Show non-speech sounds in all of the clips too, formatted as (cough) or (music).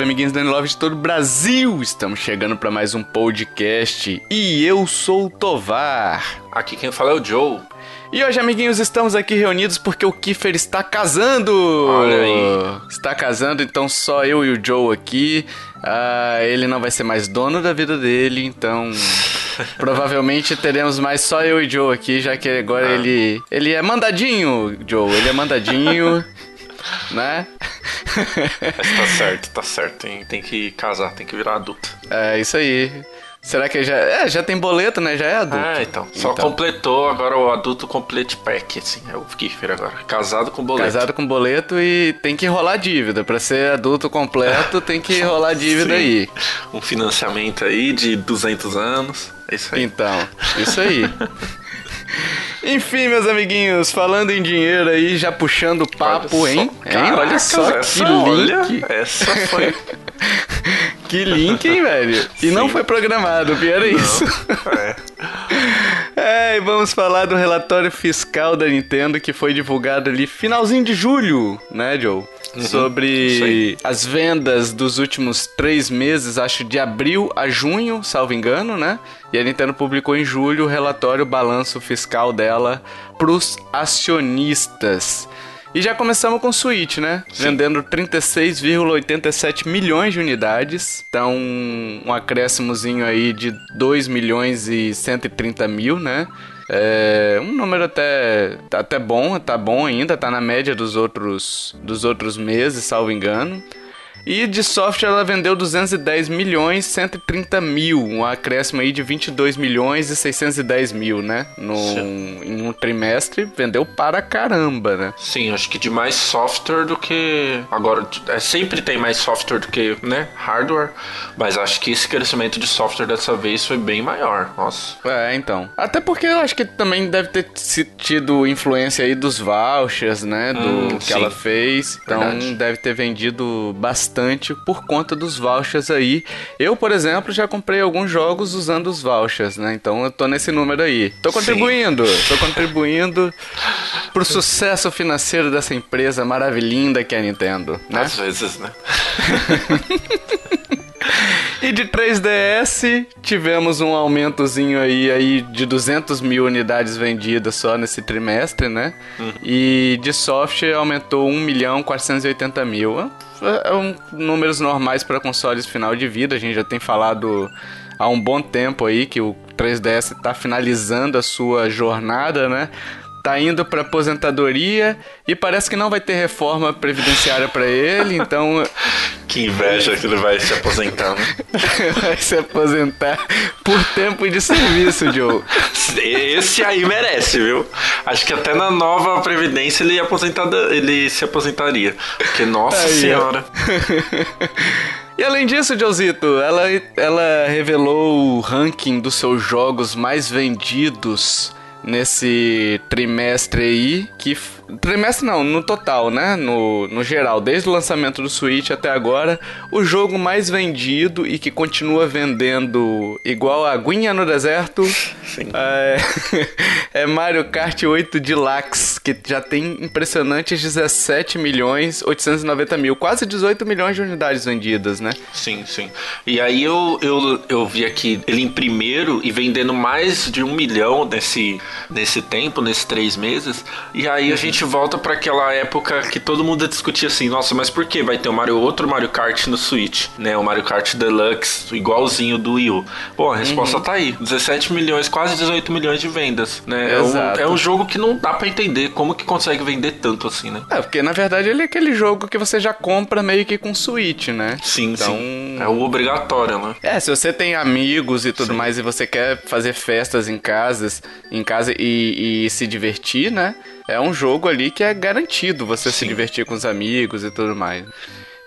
Salve, amiguinhos da Love de todo o Brasil! Estamos chegando para mais um podcast e eu sou o Tovar. Aqui quem fala é o Joe. E hoje, amiguinhos, estamos aqui reunidos porque o Kiefer está casando! Olha aí. Está casando, então só eu e o Joe aqui. Ah, ele não vai ser mais dono da vida dele, então. (laughs) Provavelmente teremos mais só eu e Joe aqui, já que agora Ah. ele. Ele é mandadinho, Joe. Ele é mandadinho, (laughs) né? Mas tá certo, tá certo. Tem, tem que casar, tem que virar adulto. É isso aí. Será que já. É, já tem boleto, né? Já é adulto. Ah, então. Só Então. completou agora o adulto complete pack, assim. É o Kiffer agora. Casado com boleto. Casado com boleto e tem que rolar dívida. Pra ser adulto completo, (laughs) tem que rolar dívida Sim. aí. Um financiamento aí de 200 anos. É isso aí. Então, isso aí. (laughs) Enfim, meus amiguinhos, falando em dinheiro aí, já puxando o papo, Olha só. hein? hein? Olha só Caracas, que essa, olha, link. essa foi. (laughs) Que link, hein, velho? E não Sim. foi programado, pior é isso. é. (laughs) É, e vamos falar do relatório fiscal da Nintendo que foi divulgado ali finalzinho de julho, né, Joe? Uhum, Sobre as vendas dos últimos três meses, acho de abril a junho, salvo engano, né? E a Nintendo publicou em julho o relatório balanço fiscal dela pros acionistas. E já começamos com o Switch, né? Vendendo 36,87 milhões de unidades. Então, um acréscimozinho aí de 2 milhões e 130 mil, né? É um número até, até bom, tá bom ainda, tá na média dos outros, dos outros meses, salvo engano. E de software ela vendeu 210 milhões 130 mil, um acréscimo aí de 22 milhões e 610 mil, né? No, em um trimestre, vendeu para caramba, né? Sim, acho que de mais software do que. Agora, é, sempre tem mais software do que né, hardware, mas acho que esse crescimento de software dessa vez foi bem maior. Nossa. É, então. Até porque eu acho que também deve ter tido influência aí dos vouchers, né? Do Hum, que sim. ela fez. Então Verdade. deve ter vendido bastante por conta dos vouchers aí. Eu, por exemplo, já comprei alguns jogos usando os vouchers, né? Então eu tô nesse número aí. Tô contribuindo, tô contribuindo pro sucesso financeiro dessa empresa maravilhinda que é a Nintendo, né? Às vezes, né? (laughs) E de 3DS, tivemos um aumentozinho aí, aí de 200 mil unidades vendidas só nesse trimestre, né? E de software aumentou 1 milhão 480 mil. É, é um, números normais para consoles final de vida, a gente já tem falado há um bom tempo aí que o 3DS está finalizando a sua jornada, né? Tá indo para aposentadoria e parece que não vai ter reforma previdenciária para ele, então (laughs) Que inveja que ele vai se aposentar, né? (laughs) vai se aposentar por tempo de serviço, Joe. Esse aí merece, viu? Acho que até na nova Previdência ele, ia aposentada, ele se aposentaria. Porque, nossa Aí, senhora. (laughs) E além disso, Josito, ela, ela revelou o ranking dos seus jogos mais vendidos nesse trimestre aí, que... Trimestre não, no total, né? No, no geral, desde o lançamento do Switch até agora, o jogo mais vendido e que continua vendendo igual a aguinha no deserto (laughs) é, é Mario Kart 8 Deluxe, que já tem impressionantes 17 milhões 890 mil, quase 18 milhões de unidades vendidas, né? Sim, sim. E aí eu, eu, eu vi aqui ele em primeiro e vendendo mais de um milhão nesse, nesse tempo, nesses três meses. E aí a gente volta pra aquela época que todo mundo discutia assim, nossa, mas por que vai ter o Mario, outro Mario Kart no Switch? Né? O Mario Kart Deluxe, igualzinho do Wii U. Pô, a resposta tá aí. 17 milhões, quase 18 milhões de vendas, né? né? É um, é um, jogo que não dá para entender como que consegue vender tanto assim, né? É, porque na verdade ele é aquele jogo que você já compra meio que com Switch, né? Sim, então... sim. É o obrigatório, né? É, se você tem amigos e tudo sim. mais e você quer fazer festas em casas, em casa e, e se divertir, né? É um jogo ali que é garantido você sim. se divertir com os amigos e tudo mais.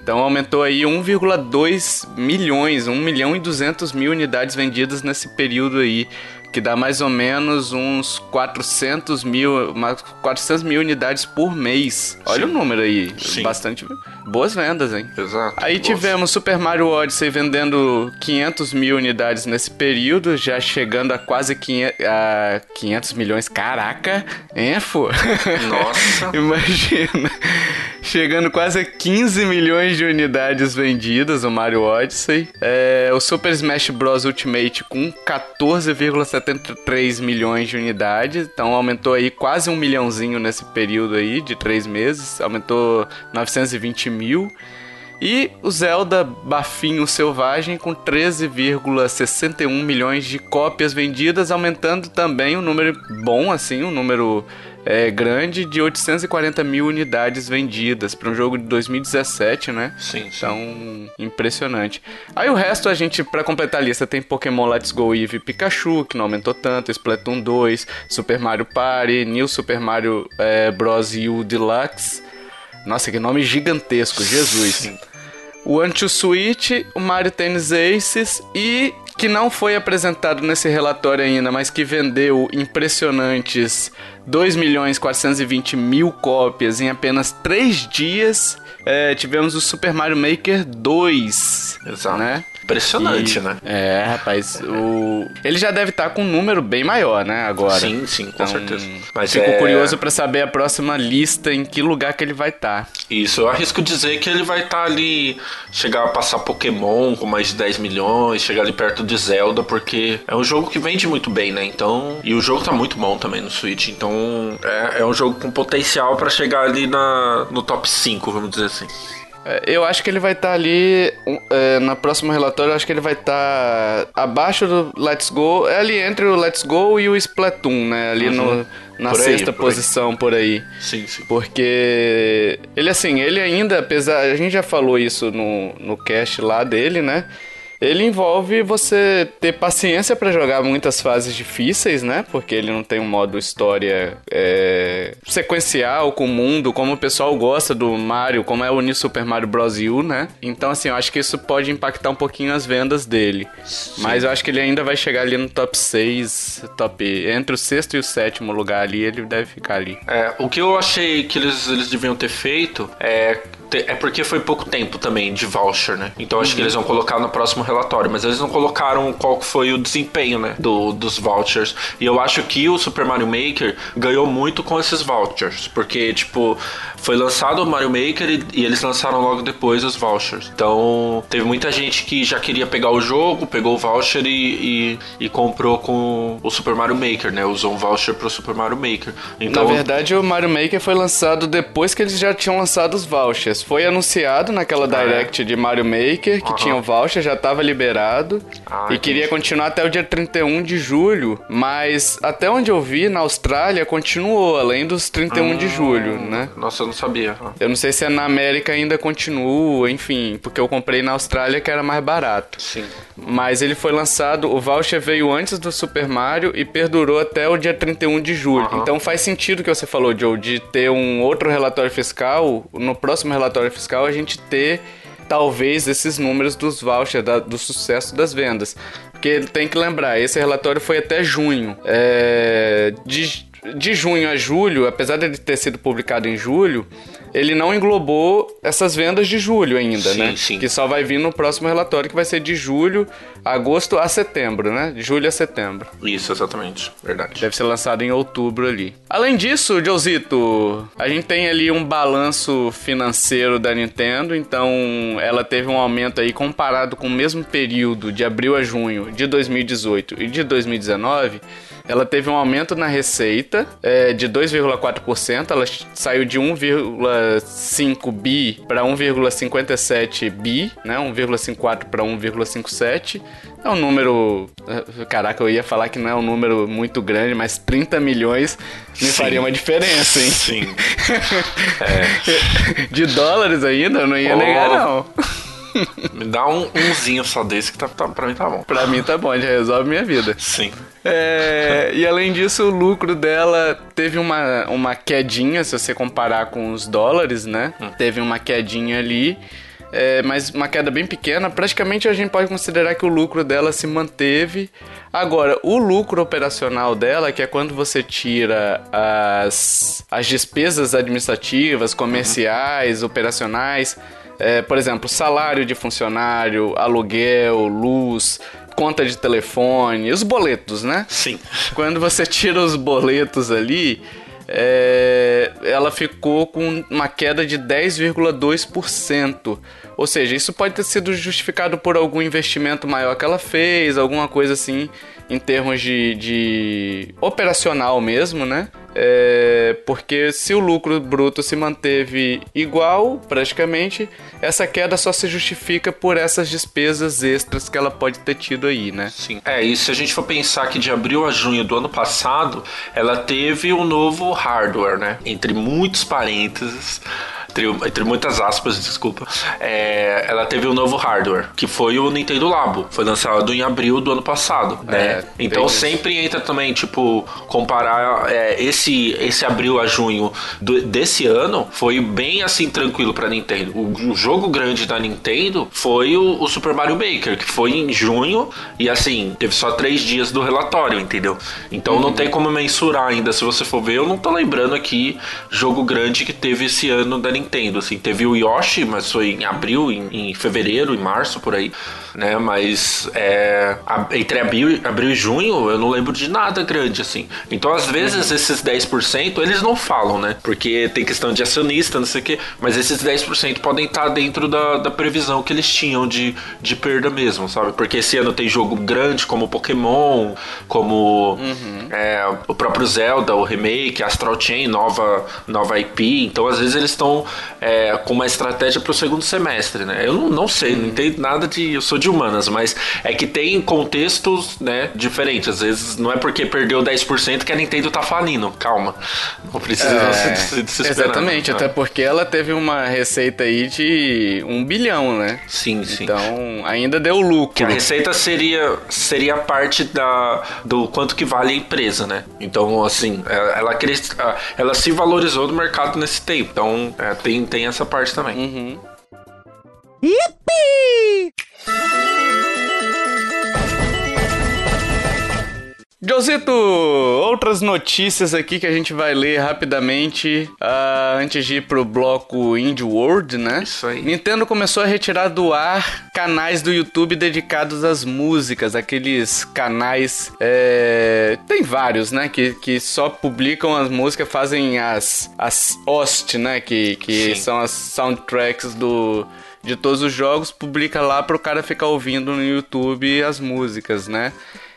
Então aumentou aí 1,2 milhões, 1 milhão e 200 mil unidades vendidas nesse período aí que dá mais ou menos uns 400 mil, 400 mil unidades por mês. Olha Sim. o número aí, Sim. bastante boas vendas, hein? Exato. Aí boas. tivemos Super Mario Odyssey vendendo 500 mil unidades nesse período, já chegando a quase 500, a 500 milhões. Caraca, hein, fô? Nossa. (laughs) Imagina. Chegando quase a 15 milhões de unidades vendidas, o Mario Odyssey. É, o Super Smash Bros. Ultimate com 14,7 73 milhões de unidades, então aumentou aí quase um milhãozinho nesse período aí de três meses, aumentou 920 mil. E o Zelda Bafinho Selvagem com 13,61 milhões de cópias vendidas, aumentando também um número bom, assim, um número é, grande de 840 mil unidades vendidas para um jogo de 2017, né? Sim, sim. Então, impressionante. Aí o resto a gente, para completar a lista, tem Pokémon Let's Go Eevee Pikachu, que não aumentou tanto, Splatoon 2, Super Mario Party, New Super Mario é, Bros. U Deluxe. Nossa, que nome gigantesco, Jesus. Sim. O Anti Switch, o Mario Tennis Aces e que não foi apresentado nesse relatório ainda, mas que vendeu impressionantes 2 milhões 420 mil cópias em apenas 3 dias. É, tivemos o Super Mario Maker 2. Exato. Né? Impressionante, e, né? É, rapaz, o... ele já deve estar com um número bem maior, né, agora. Sim, sim, com então, certeza. Mas fico é... curioso para saber a próxima lista, em que lugar que ele vai estar. Isso, eu arrisco dizer que ele vai estar ali, chegar a passar Pokémon com mais de 10 milhões, chegar ali perto de Zelda, porque é um jogo que vende muito bem, né? Então, e o jogo tá muito bom também no Switch, então é, é um jogo com potencial para chegar ali na, no top 5, vamos dizer assim. É, eu acho que ele vai estar tá ali é, na próxima relatório. Eu acho que ele vai estar tá abaixo do Let's Go, é ali entre o Let's Go e o Splatoon, né? Ali uhum. no, na por sexta aí, por posição aí. por aí. Sim, sim. Porque ele assim, ele ainda, apesar, a gente já falou isso no no cast lá dele, né? Ele envolve você ter paciência para jogar muitas fases difíceis, né? Porque ele não tem um modo história é, sequencial com o mundo, como o pessoal gosta do Mario, como é o New Super Mario Bros. U, né? Então, assim, eu acho que isso pode impactar um pouquinho as vendas dele. Sim. Mas eu acho que ele ainda vai chegar ali no top 6, top. Entre o sexto e o sétimo lugar ali, ele deve ficar ali. É, o que eu achei que eles, eles deviam ter feito é é porque foi pouco tempo também de voucher, né? Então acho uhum. que eles vão colocar no próximo relatório, mas eles não colocaram qual foi o desempenho, né, do, dos vouchers. E eu acho que o Super Mario Maker ganhou muito com esses vouchers, porque tipo, foi lançado o Mario Maker e, e, eles lançaram logo depois os vouchers. Então, teve muita gente que já queria pegar o jogo, pegou o voucher e, e, e comprou com o Super Mario Maker, né? Usou um voucher pro Super Mario Maker. Então, Na verdade, o Mario Maker foi lançado depois que eles já tinham lançado os vouchers. Foi anunciado naquela ah, Direct é. de Mario Maker que uhum. tinha o voucher, já estava liberado ah, e entendi. queria continuar até o dia 31 de julho, mas até onde eu vi, na Austrália, continuou, além dos 31 hum, de julho, né? Nossa, eu não sabia. Eu não sei se é na América ainda continua, enfim, porque eu comprei na Austrália que era mais barato. Sim. Mas ele foi lançado, o voucher veio antes do Super Mario e perdurou até o dia 31 de julho. Uhum. Então faz sentido o que você falou, Joe, de ter um outro relatório fiscal, no próximo relatório fiscal a gente ter talvez esses números dos vouchers, da, do sucesso das vendas. Porque tem que lembrar, esse relatório foi até junho. É, de de junho a julho, apesar de ter sido publicado em julho, ele não englobou essas vendas de julho ainda, sim, né? Sim. Que só vai vir no próximo relatório, que vai ser de julho, agosto a setembro, né? De julho a setembro. Isso, exatamente. Verdade. Deve ser lançado em outubro ali. Além disso, Josito, a gente tem ali um balanço financeiro da Nintendo, então ela teve um aumento aí comparado com o mesmo período de abril a junho de 2018 e de 2019 ela teve um aumento na receita é, de 2,4%. Ela saiu de 1,5 bi para 1,57 bi, né? 1,54 para 1,57. É um número. Eh, caraca, eu ia falar que não é um número muito grande, mas 30 milhões me Sim. faria uma diferença, hein? Sim. (laughs) é. De dólares ainda, eu não ia oh. negar, não. Me dá um umzinho só desse que tá, tá, pra mim tá bom. Pra mim tá bom, já resolve minha vida. Sim. É, e além disso, o lucro dela teve uma, uma quedinha, se você comparar com os dólares, né? Hum. Teve uma quedinha ali. É, mas uma queda bem pequena. Praticamente a gente pode considerar que o lucro dela se manteve. Agora, o lucro operacional dela, que é quando você tira as, as despesas administrativas, comerciais, uhum. operacionais, é, por exemplo, salário de funcionário, aluguel, luz, conta de telefone, os boletos, né? Sim. Quando você tira os boletos ali, é, ela ficou com uma queda de 10,2%. Ou seja, isso pode ter sido justificado por algum investimento maior que ela fez, alguma coisa assim, em termos de, de operacional mesmo, né? É, porque se o lucro bruto se manteve igual, praticamente, essa queda só se justifica por essas despesas extras que ela pode ter tido aí, né? Sim. É, e se a gente for pensar que de abril a junho do ano passado, ela teve um novo hardware, né? Entre muitos parênteses entre, entre muitas aspas, desculpa, é, ela teve um novo hardware, que foi o Nintendo Labo. Foi lançado em abril do ano passado, né? É, então sempre entra também, tipo, comparar é, esse, esse abril a junho do, desse ano foi bem assim tranquilo pra Nintendo. O, o jogo grande da Nintendo foi o, o, Super Mario Maker, que foi em junho e assim, teve só três dias do relatório, entendeu? Então não uhum. tem como mensurar ainda. Se você for ver, eu não tô lembrando aqui jogo grande que teve esse ano da Nintendo. Nintendo, assim. Teve o Yoshi, mas foi em abril, em, em fevereiro, em março, por aí, né? Mas é, entre abril, abril e junho, eu não lembro de nada grande, assim. Então, às vezes, uhum. esses 10%, eles não falam, né? Porque tem questão de acionista, não sei o quê. Mas esses 10% podem estar dentro da, da previsão que eles tinham de, de perda mesmo, sabe? Porque esse ano tem jogo grande como Pokémon, como uhum. é, o próprio Zelda, o remake, Astral Chain, nova, nova IP. Então, às vezes, eles estão é, com uma estratégia para o segundo semestre, né? Eu não, não sei, não entendo nada de. Eu sou de humanas, mas é que tem contextos né, diferentes. Às vezes não é porque perdeu 10% que a Nintendo tá falindo. Calma. Não precisa é, se desesperar. Exatamente, até porque ela teve uma receita aí de um bilhão, né? Sim, sim. Então ainda deu lucro. Que a receita seria, seria parte da, do quanto que vale a empresa, né? Então, assim, ela, ela, ela se valorizou no mercado nesse tempo. Então, é, tem, tem essa parte também. Uhum. Yippee! Josito, outras notícias aqui que a gente vai ler rapidamente uh, antes de ir pro bloco Indie World, né? Isso aí. Nintendo começou a retirar do ar canais do YouTube dedicados às músicas, aqueles canais. É... Tem vários, né? Que, que só publicam as músicas, fazem as, as host, né? Que, que são as soundtracks do de todos os jogos, publica lá para o cara ficar ouvindo no YouTube as músicas, né?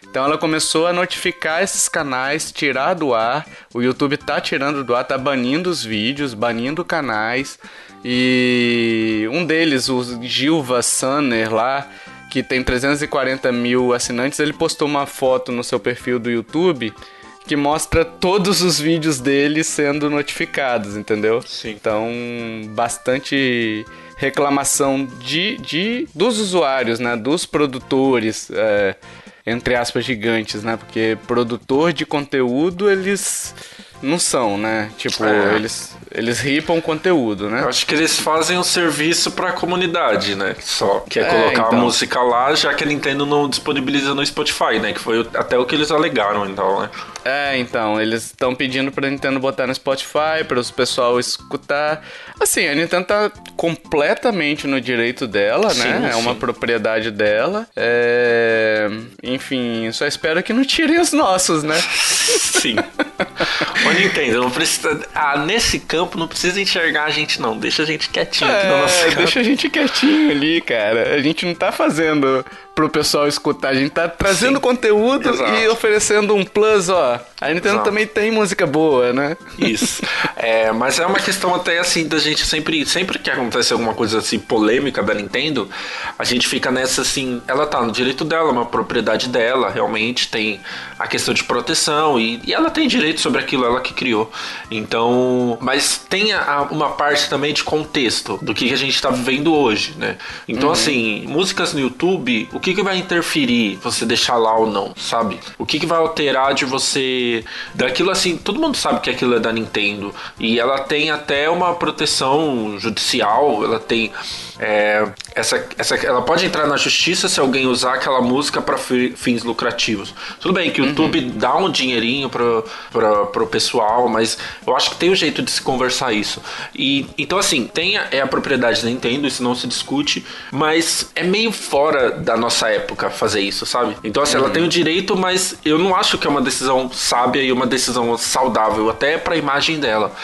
Então ela começou a notificar esses canais, tirar do ar. O YouTube tá tirando do ar, tá banindo os vídeos, banindo canais. E um deles, o Gilva Sanner lá, que tem 340 mil assinantes, ele postou uma foto no seu perfil do YouTube que mostra todos os vídeos dele sendo notificados, entendeu? Sim. Então, bastante reclamação de, de dos usuários, né? Dos produtores. É, entre aspas, gigantes, né? Porque produtor de conteúdo, eles não são, né? Tipo, é. eles, eles ripam conteúdo, né? Eu acho que eles fazem um serviço pra comunidade, né? Só. Que é, é colocar então. a música lá, já que a Nintendo não disponibiliza no Spotify, né? Que foi até o que eles alegaram, então, né? É, então, eles estão pedindo pra Nintendo botar no Spotify, para o pessoal escutar. Assim, a Nintendo tá completamente no direito dela, sim, né? Sim. É uma propriedade dela. É... Enfim, só espero que não tirem os nossos, né? (laughs) Sim. (laughs) Ô Nintendo, não precisa. Ah, nesse campo não precisa enxergar a gente, não. Deixa a gente quietinho é, aqui no nosso Deixa a gente quietinho ali, cara. A gente não tá fazendo pro pessoal escutar. A gente tá trazendo Sim. conteúdo Exato. e oferecendo um plus, ó. A Nintendo Exato. também tem música boa, né? Isso. É, mas é uma questão até assim da gente sempre, sempre que acontece alguma coisa assim polêmica da Nintendo, a gente fica nessa assim, ela tá no direito dela, uma propriedade dela, realmente tem a questão de proteção e, e ela tem direito sobre aquilo, ela que criou. Então, mas tem a, uma parte também de contexto do que, que a gente tá vivendo hoje, né? Então, uhum. assim, músicas no YouTube, o que, que vai interferir você deixar lá ou não, sabe? O que, que vai alterar de você. Daquilo assim, todo mundo sabe que aquilo é da Nintendo. E ela tem até uma proteção judicial, ela tem é, essa, essa, ela pode entrar na justiça se alguém usar aquela música para fins lucrativos. Tudo bem que o uhum. YouTube dá um dinheirinho pro, pro, pro pessoal, mas eu acho que tem um jeito de se conversar isso. E então assim, tem a, é a propriedade da Nintendo, isso não se discute, mas é meio fora da nossa época fazer isso, sabe? Então assim, uhum. ela tem o direito, mas eu não acho que é uma decisão sábia e uma decisão saudável até para a imagem dela.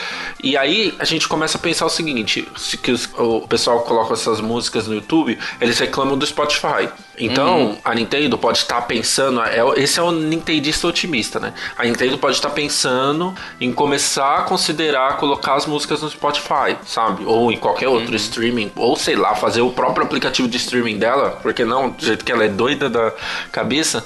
E aí a gente começa a pensar o seguinte, se que os, o pessoal coloca essas músicas no YouTube, eles reclamam do Spotify. Então, uhum. a Nintendo pode estar pensando, é, esse é o Nintendista otimista, né? A Nintendo pode estar pensando em começar a considerar colocar as músicas no Spotify, sabe? Ou em qualquer outro uhum. streaming, ou sei lá, fazer o próprio aplicativo de streaming dela, porque não, do jeito que ela é doida da cabeça.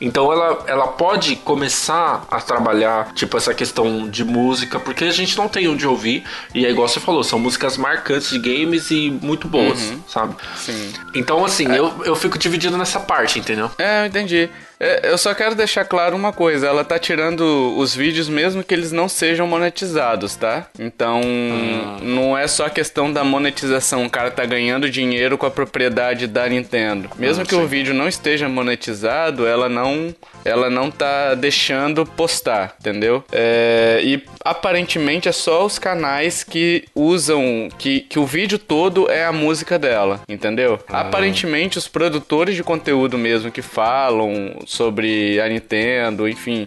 Então ela, ela pode começar a trabalhar, tipo, essa questão de música, porque a gente não tem onde ouvir, e é igual você falou, são músicas marcantes de games e muito boas, uhum. sabe? Sim. Então, assim, é. eu, eu fico dividido nessa parte, entendeu? É, eu entendi. É, eu só quero deixar claro uma coisa: ela tá tirando os vídeos mesmo que eles não sejam monetizados, tá? Então, ah. não é só a questão da monetização, o cara tá ganhando dinheiro com a propriedade da Nintendo. Mesmo ah, que o vídeo não esteja monetizado, ela não ela não tá deixando postar, entendeu? É, e aparentemente é só os canais que usam que, que o vídeo todo é a música dela, entendeu? Ah. Aparentemente os produtores de conteúdo mesmo que falam sobre a Nintendo, enfim,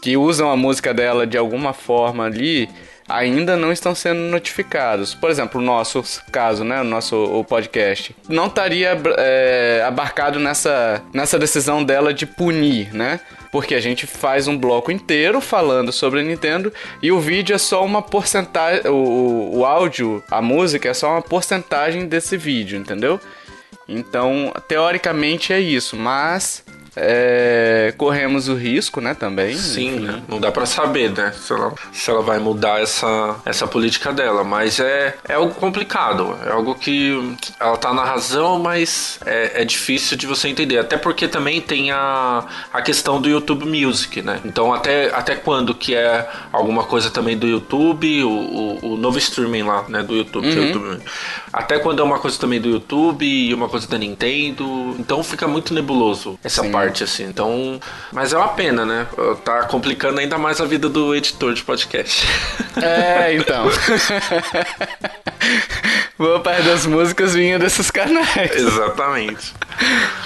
que usam a música dela de alguma forma ali, ainda não estão sendo notificados. Por exemplo, o nosso caso, né, o nosso o podcast, não estaria é, abarcado nessa, nessa decisão dela de punir, né? Porque a gente faz um bloco inteiro falando sobre a Nintendo e o vídeo é só uma porcentagem, o, o áudio, a música é só uma porcentagem desse vídeo, entendeu? Então, teoricamente é isso, mas é, corremos o risco, né, também. Sim, né? não dá para saber, né, se ela, se ela vai mudar essa, essa política dela, mas é, é algo complicado, é algo que ela tá na razão, mas é, é difícil de você entender, até porque também tem a, a questão do YouTube Music, né, então até, até quando que é alguma coisa também do YouTube, o, o, o novo streaming lá, né, do YouTube, uhum. é uhum. YouTube, até quando é uma coisa também do YouTube e uma coisa da Nintendo, então fica muito nebuloso essa Sim. parte assim. Então. Mas é uma pena, né? Tá complicando ainda mais a vida do editor de podcast. (laughs) É, então. Boa parte das músicas vinha desses canais. Exatamente.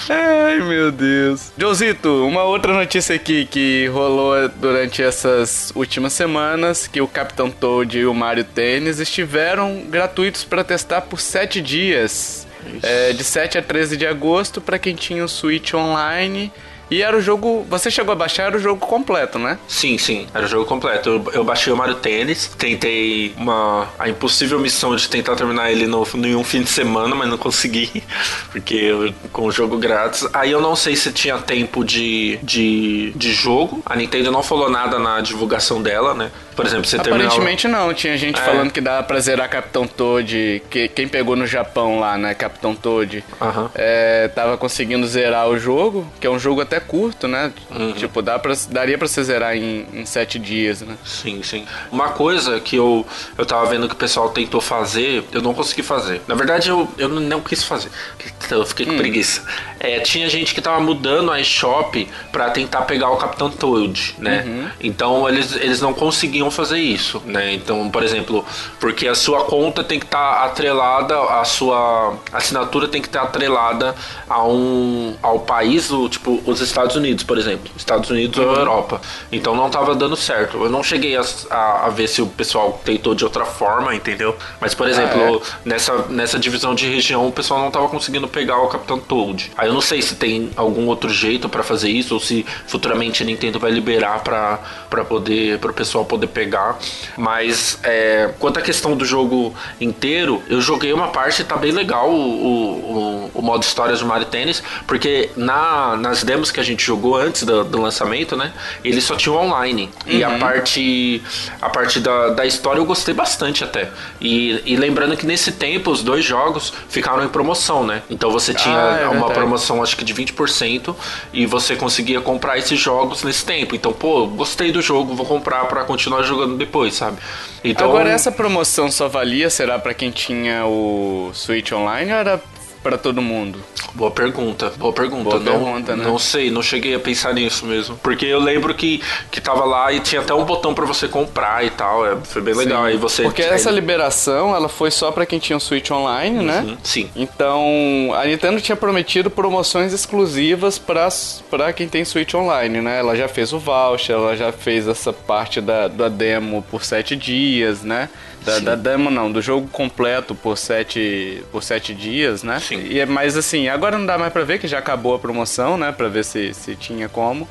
Ai, meu Deus. Josito, uma outra notícia aqui que rolou durante essas últimas semanas, que o Capitão Toad e o Mario Tênis estiveram gratuitos para testar por 7 dias. É, de 7 a 13 de agosto para quem tinha o Switch Online e era o jogo. Você chegou a baixar era o jogo completo, né? Sim, sim, era o jogo completo. Eu, eu baixei o Mario Tênis, tentei uma a impossível missão de tentar terminar ele no, em um fim de semana, mas não consegui, (laughs) porque eu, com o jogo grátis. Aí eu não sei se tinha tempo de, de, de jogo. A Nintendo não falou nada na divulgação dela, né? Por exemplo, você Aparentemente terminar... não, tinha gente é. falando que dava pra zerar Capitão Toad, que quem pegou no Japão lá, né, Capitão Toad, uhum. é, tava conseguindo zerar o jogo, que é um jogo até curto, né? Uhum. Tipo, dá pra, daria pra você zerar em, em sete dias, né? Sim, sim. Uma coisa que eu, eu tava vendo que o pessoal tentou fazer, eu não consegui fazer. Na verdade, eu, eu não quis fazer. (laughs) Eu fiquei com hum. preguiça. É, tinha gente que tava mudando a eShop pra tentar pegar o Capitão Toad, né? Uhum. Então eles, eles não conseguiam fazer isso, né? Então, por exemplo, porque a sua conta tem que estar tá atrelada, a sua assinatura tem que estar tá atrelada a um, ao país, o, tipo, os Estados Unidos, por exemplo. Estados Unidos uhum. ou Europa. Então não estava dando certo. Eu não cheguei a, a, a, ver se o pessoal tentou de outra forma, entendeu? Mas, por exemplo, ah, é. nessa, nessa divisão de região, o pessoal não estava conseguindo pegar o Capitão Toad. Aí eu eu não sei se tem algum outro jeito para fazer isso ou se futuramente a Nintendo vai liberar para para poder para o pessoal poder pegar. Mas é, quanto à questão do jogo inteiro, eu joguei uma parte tá bem legal o, o, o, modo histórias do Mario Tennis, porque na, nas demos que a gente jogou antes do, do lançamento, né, ele só tinha online. Uhum. E a uhum. parte a parte da, da história eu gostei bastante até. E, e lembrando que nesse tempo os dois jogos ficaram em promoção, né? Então você tinha ah, é uma verdade. promoção acho que de 20% e você conseguia comprar esses jogos nesse tempo. Então, pô, gostei do jogo, vou comprar para continuar jogando depois, sabe? Então, Agora essa promoção só valia será para quem tinha o Switch Online ou era para todo mundo? Boa pergunta, boa pergunta. Boa não, pergunta, né? não sei, não cheguei a pensar nisso mesmo. Porque eu lembro que, que tava lá e tinha até um botão para você comprar e tal. É, foi bem legal. Aí você. Porque essa liberação, ela foi só para quem tinha o um Switch Online, né? uhum, né? Sim. Então, a Nintendo tinha prometido promoções exclusivas para quem tem Switch Online, né? Ela já fez o voucher, ela já fez essa parte da, da demo por sete dias, né? Da, da, demo não, do jogo completo por sete, por sete dias, né? Sim. E é mais assim, agora não dá mais pra ver que já acabou a promoção, né? Pra ver se, se tinha como.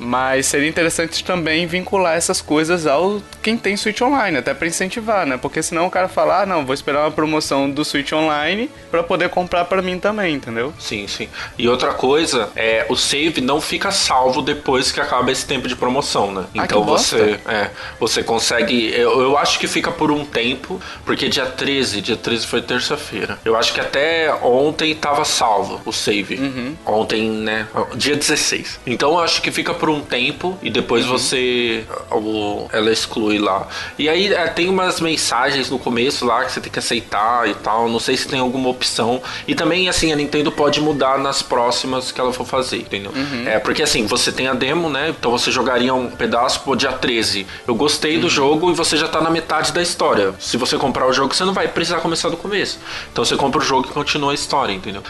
Mas seria interessante também vincular essas coisas ao quem tem Switch Online, até para incentivar, né? Porque senão o cara fala, ah, não, vou esperar uma promoção do Switch Online para poder comprar para mim também, entendeu? Sim, sim. E outra coisa, é o save não fica salvo depois que acaba esse tempo de promoção, né? Ah, então você, é, você consegue, eu, eu acho que fica por um tempo, porque dia 13, dia 13 foi terça-feira. Eu acho que até ontem tava salvo o save. Uhum. Ontem, né? Dia 16. Então eu acho que fica por um tempo e depois uhum. você o, ela exclui lá. E aí é, tem umas mensagens no começo lá que você tem que aceitar e tal. Não sei se tem alguma opção. E também assim a Nintendo pode mudar nas próximas que ela for fazer, entendeu? Uhum. É porque assim você tem a demo, né? Então você jogaria um pedaço pro dia 13. Eu gostei uhum. do jogo e você já tá na metade da história. Se você comprar o jogo, você não vai precisar começar do começo. Então você compra o jogo e continua a história, entendeu?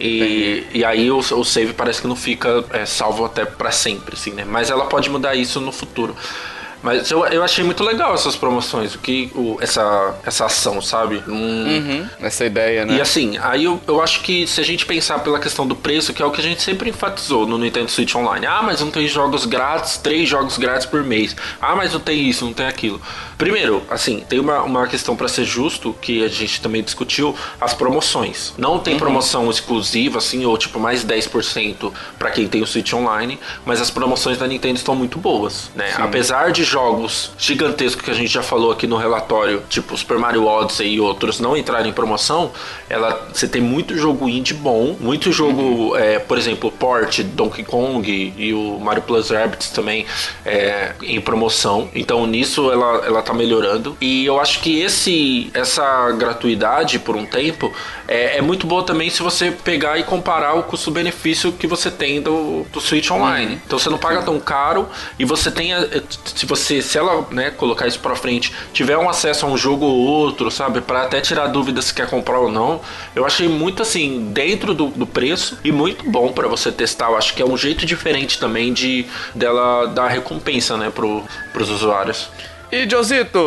E, e aí o, o save parece que não fica é, salvo até para sempre assim, né? Mas ela pode mudar isso no futuro. Mas eu, eu achei muito legal essas promoções, o que o, essa, essa ação, sabe? Uhum, essa ideia, né? E assim, aí eu, eu acho que se a gente pensar pela questão do preço, que é o que a gente sempre enfatizou no Nintendo Switch Online. Ah, mas não tem jogos grátis, três jogos grátis por mês. Ah, mas não tem isso, não tem aquilo. Primeiro, assim, tem uma, uma questão para ser justo, que a gente também discutiu, as promoções. Não tem uhum. promoção exclusiva, assim, ou tipo mais 10% para quem tem o Switch Online, mas as promoções da Nintendo estão muito boas, né? Sim. Apesar de jogos gigantescos que a gente já falou aqui no relatório, tipo Super Mario Odyssey e outros, não entrarem em promoção, ela, você tem muito jogo indie bom, muito jogo, uhum. é, por exemplo, Port, Donkey Kong e o Mario Plus Rabbids também é, em promoção. Então nisso ela, ela tá melhorando. E eu acho que esse essa gratuidade por um tempo é, é muito boa também se você pegar e comparar o custo-benefício que você tem do, do Switch Online. Uhum. Então você não paga tão caro e você tem. Se você se, se ela né, colocar isso pra frente, tiver um acesso a um jogo ou outro, sabe? para até tirar dúvida se quer comprar ou não. Eu achei muito assim, dentro do, do preço e muito bom para você testar. Eu acho que é um jeito diferente também de dela dar recompensa, né, pro, pros usuários. E Josito,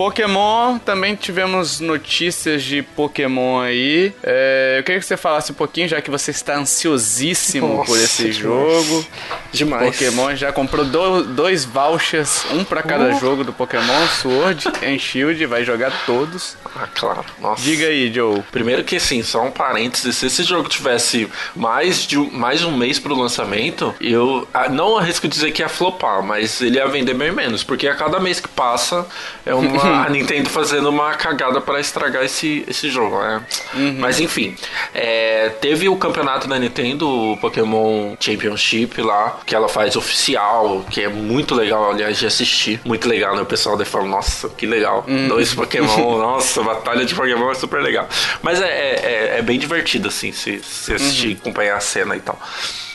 Pokémon, também tivemos notícias de Pokémon aí. É, eu queria que você falasse um pouquinho, já que você está ansiosíssimo Nossa, por esse jogo. Demais. Pokémon já comprou do, dois vouchers, um para cada uh. jogo do Pokémon, Sword e Shield, vai jogar todos. Ah, claro. Nossa. Diga aí, Joe. Primeiro que assim, só um parênteses, se esse jogo tivesse mais de mais um mês pro lançamento, eu ah, não arrisco dizer que ia flopar, mas ele ia vender bem menos, porque a cada mês que passa é uma a Nintendo fazendo uma cagada para estragar esse, esse jogo, né? Uhum. Mas enfim, é, teve o campeonato da Nintendo, o Pokémon Championship lá, que ela faz oficial, que é muito legal, aliás, de assistir. Muito legal, né? O pessoal daí fala, nossa, que legal. Uhum. Dois Pokémon, (laughs) nossa, batalha de Pokémon é super legal. Mas é, é, é bem divertido, assim, se, se assistir, uhum. acompanhar a cena e tal.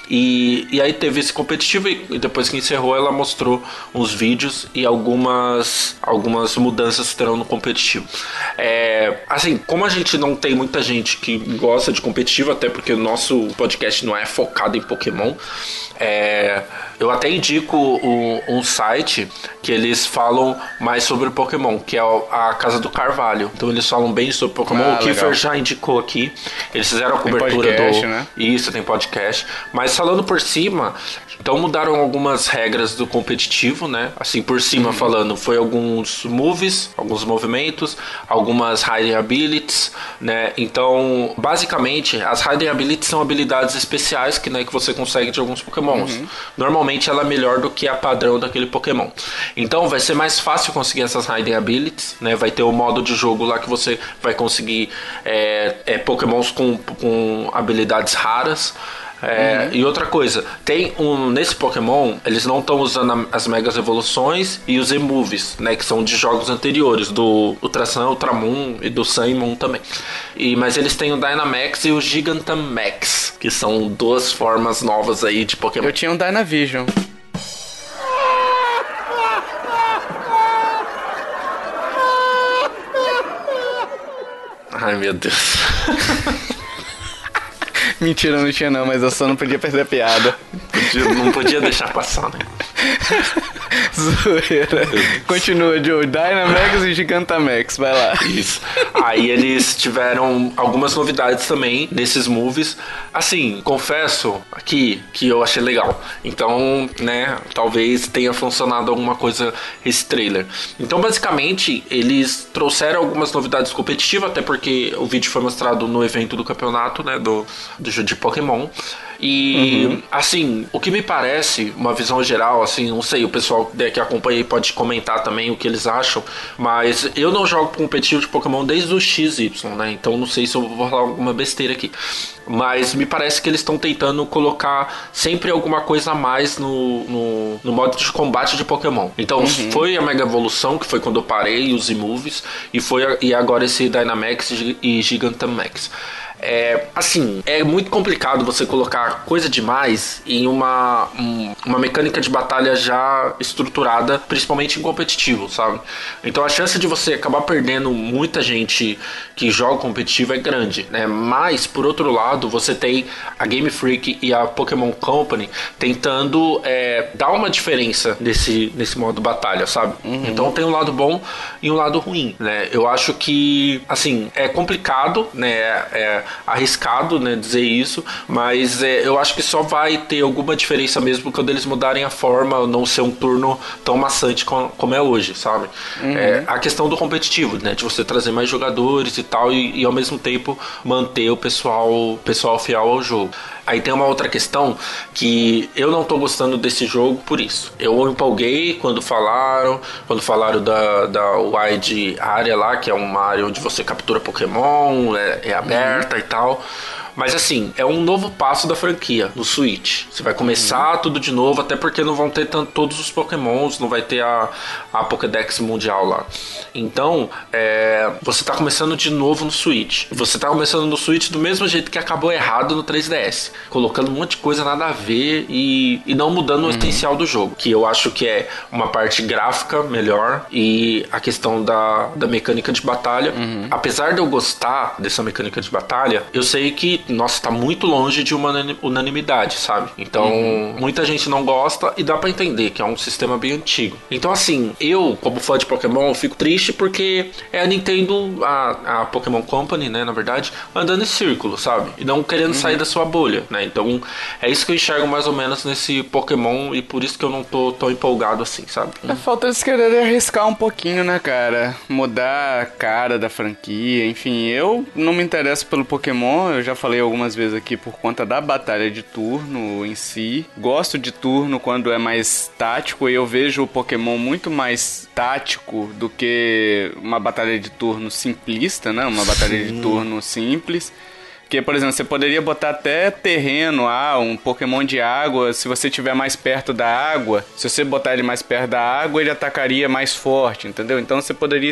E, e aí teve esse competitivo e depois que encerrou ela mostrou uns vídeos e algumas, algumas mudanças terão no competitivo. É, assim, como a gente não tem muita gente que gosta de competitivo, até porque o nosso podcast não é focado em Pokémon, é, eu até indico um, um, site que eles falam mais sobre Pokémon, que é a Casa do Carvalho. Então eles falam bem sobre Pokémon. Ah, o Kiefer já indicou aqui. Eles fizeram a cobertura podcast, do. Né? Isso, tem podcast. Mas falando por cima, então mudaram algumas regras do competitivo, né? Assim, por cima uhum. falando, foi alguns moves, alguns movimentos, algumas hiding abilities, né? Então, basicamente, as hiding abilities são habilidades especiais que, né, que você consegue de alguns pokémons. Uhum. Normalmente ela é melhor do que a padrão daquele pokémon. Então, vai ser mais fácil conseguir essas hiding abilities, né? Vai ter o modo de jogo lá que você vai conseguir é, é, pokémons com, com habilidades raras. É, uhum. E outra coisa, tem um nesse Pokémon, eles não estão usando as Megas Evoluções e os Emoves, né? Que são de jogos anteriores, do Ultrasun, Ultramon e do Sun e Moon também. E, mas eles têm o Dynamax e o Gigantamax, que são duas formas novas aí de Pokémon. Eu tinha um Dynavision. Ai meu Deus. (laughs) Mentira, não tinha não, mas eu só não podia perder a piada. Não podia deixar passar, né? (laughs) Zoeira. Continua, Joe. Dynamax e Gigantamax, vai lá. Isso. Aí eles tiveram algumas novidades também nesses movies. Assim, confesso aqui que eu achei legal. Então, né, talvez tenha funcionado alguma coisa esse trailer. Então, basicamente, eles trouxeram algumas novidades competitivas, até porque o vídeo foi mostrado no evento do campeonato, né, do, do jogo de Pokémon. E, uhum. assim, o que me parece, uma visão geral, assim, não sei, o pessoal que acompanha aí pode comentar também o que eles acham, mas eu não jogo competitivo de Pokémon desde o XY, né? Então não sei se eu vou falar alguma besteira aqui. Mas me parece que eles estão tentando colocar sempre alguma coisa a mais no, no, no modo de combate de Pokémon. Então uhum. foi a Mega Evolução, que foi quando eu parei, os moves e foi e agora esse Dynamax e Gigantamax. É, assim, é muito complicado você colocar coisa demais em uma, um, uma mecânica de batalha já estruturada, principalmente em competitivo, sabe? Então a chance de você acabar perdendo muita gente que joga competitivo é grande, né? Mas, por outro lado, você tem a Game Freak e a Pokémon Company tentando é, dar uma diferença nesse, nesse modo batalha, sabe? Uhum. Então tem um lado bom e um lado ruim, né? Eu acho que, assim, é complicado, né? É, arriscado, né, dizer isso, mas é, eu acho que só vai ter alguma diferença mesmo quando eles mudarem a forma, não ser um turno tão maçante como, como é hoje, sabe? Uhum. É, a questão do competitivo, né, de você trazer mais jogadores e tal e, e ao mesmo tempo manter o pessoal, pessoal fiel ao jogo. Aí tem uma outra questão que eu não tô gostando desse jogo por isso. Eu empolguei quando falaram, quando falaram da, da wide área lá, que é uma área onde você captura Pokémon, é, é aberta uhum. e tal. Mas assim, é um novo passo da franquia no Switch. Você vai começar uhum. tudo de novo, até porque não vão ter tanto, todos os Pokémons, não vai ter a, a Pokédex mundial lá. Então, é, você está começando de novo no Switch. Você está começando no Switch do mesmo jeito que acabou errado no 3DS. Colocando um monte de coisa nada a ver e, e não mudando uhum. o essencial do jogo. Que eu acho que é uma parte gráfica melhor e a questão da, da mecânica de batalha. Uhum. Apesar de eu gostar dessa mecânica de batalha, eu sei que nossa, tá muito longe de uma unanimidade, sabe? Então, uhum. muita gente não gosta e dá para entender que é um sistema bem antigo. Então, assim, eu, como fã de Pokémon, fico triste porque é a Nintendo, a, a Pokémon Company, né, na verdade, andando em círculo, sabe? E não querendo uhum. sair da sua bolha, né? Então, é isso que eu enxergo mais ou menos nesse Pokémon e por isso que eu não tô tão empolgado assim, sabe? É falta de querer arriscar um pouquinho, né, cara? Mudar a cara da franquia, enfim, eu não me interesso pelo Pokémon, eu já falei falei algumas vezes aqui por conta da batalha de turno em si. Gosto de turno quando é mais tático e eu vejo o Pokémon muito mais tático do que uma batalha de turno simplista, né? Uma batalha Sim. de turno simples. Porque, por exemplo, você poderia botar até terreno, ah, um Pokémon de água, se você estiver mais perto da água, se você botar ele mais perto da água, ele atacaria mais forte, entendeu? Então você poderia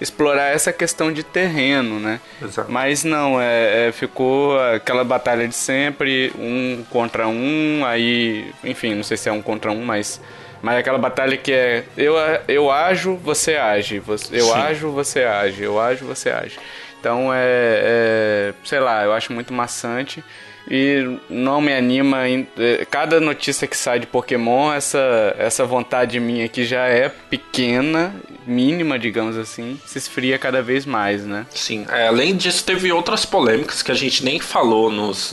explorar essa questão de terreno, né? Exato. Mas não, é, é, ficou aquela batalha de sempre, um contra um, aí, enfim, não sei se é um contra um, mas mas aquela batalha que é eu, eu ajo, você age, eu Sim. ajo, você age, eu ajo, você age. Então é, é, sei lá, eu acho muito maçante e não me anima. É, cada notícia que sai de Pokémon, essa, essa vontade minha que já é pequena, mínima, digamos assim, se esfria cada vez mais, né? Sim, é, além disso, teve outras polêmicas que a gente nem falou nos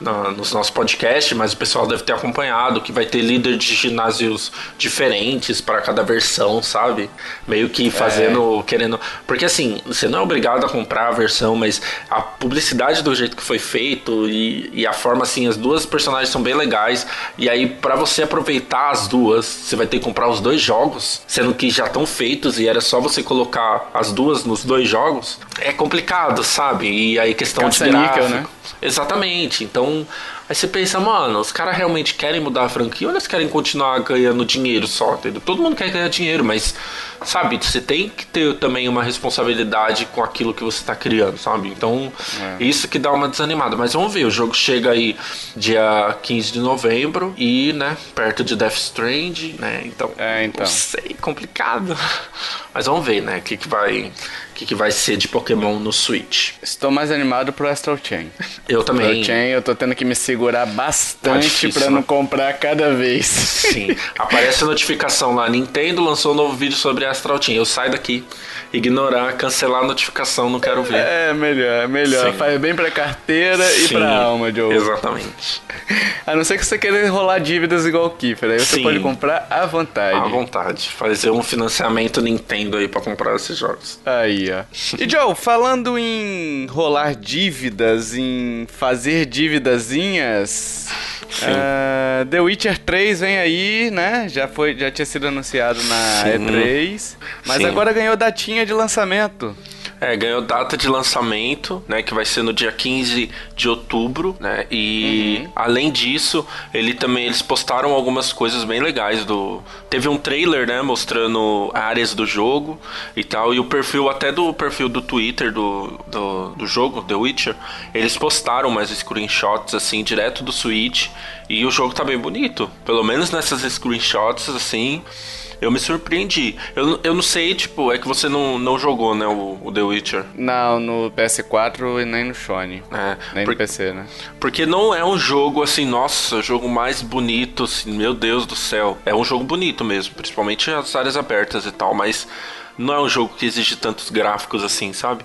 na, nos nossos podcasts, mas o pessoal deve ter acompanhado que vai ter líder de ginásios diferentes para cada versão, sabe? Meio que fazendo, é. querendo. Porque assim, você não é obrigado a comprar a versão, mas a publicidade do jeito que foi feito e, e a forma assim, as duas personagens são bem legais. E aí, para você aproveitar as duas, você vai ter que comprar os dois jogos, sendo que já estão feitos e era só você colocar as duas nos dois jogos. É complicado, sabe? E aí, questão Caça de gráfico. Níquel, né? Exatamente. Então, aí você pensa, mano, os caras realmente querem mudar a franquia ou eles querem continuar ganhando dinheiro só? Entendeu? Todo mundo quer ganhar dinheiro, mas, sabe, você tem que ter também uma responsabilidade com aquilo que você está criando, sabe? Então, é. isso que dá uma desanimada. Mas vamos ver, o jogo chega aí dia 15 de novembro e, né, perto de Death Strand, né? Então, é, então. não sei, complicado. (laughs) Mas vamos ver, né, o que, que vai o que, que vai ser de Pokémon no Switch. Estou mais animado pro Astral Chain. Eu também. Astral Chain eu tô tendo que me segurar bastante tá para não comprar cada vez. Sim. (laughs) Aparece a notificação lá, Nintendo lançou um novo vídeo sobre Astral Chain. Eu saio daqui, ignorar, cancelar a notificação, não quero ver. É, melhor, é melhor. Sim. Faz bem pra carteira Sim, e pra alma, Joe. Exatamente. (laughs) A não ser que você queira enrolar dívidas igual o Kiefer, aí você Sim. pode comprar à vontade. À vontade. Fazer um financiamento Nintendo aí pra comprar esses jogos. Aí, (laughs) e Joe, falando em rolar dívidas, em fazer dívidazinhas. Uh, The Witcher 3 vem aí, né? Já, foi, já tinha sido anunciado na Sim. E3, mas Sim. agora ganhou datinha de lançamento. É, ganhou data de lançamento, né? Que vai ser no dia 15 de outubro, né? E uhum. além disso, ele também eles postaram algumas coisas bem legais do. Teve um trailer, né? Mostrando áreas do jogo e tal. E o perfil, até do perfil do Twitter do, do, do jogo, The Witcher, eles postaram mais screenshots assim, direto do Switch. E o jogo tá bem bonito. Pelo menos nessas screenshots, assim eu me surpreendi. Eu, eu não sei, tipo, é que você não, não jogou, né, o, o The Witcher. Não, no PS4 e nem no Sony. É, nem por, no PC, né? Porque não é um jogo assim, nossa, jogo mais bonito, assim, meu Deus do céu. É um jogo bonito mesmo, principalmente as áreas abertas e tal, mas não é um jogo que exige tantos gráficos assim, sabe?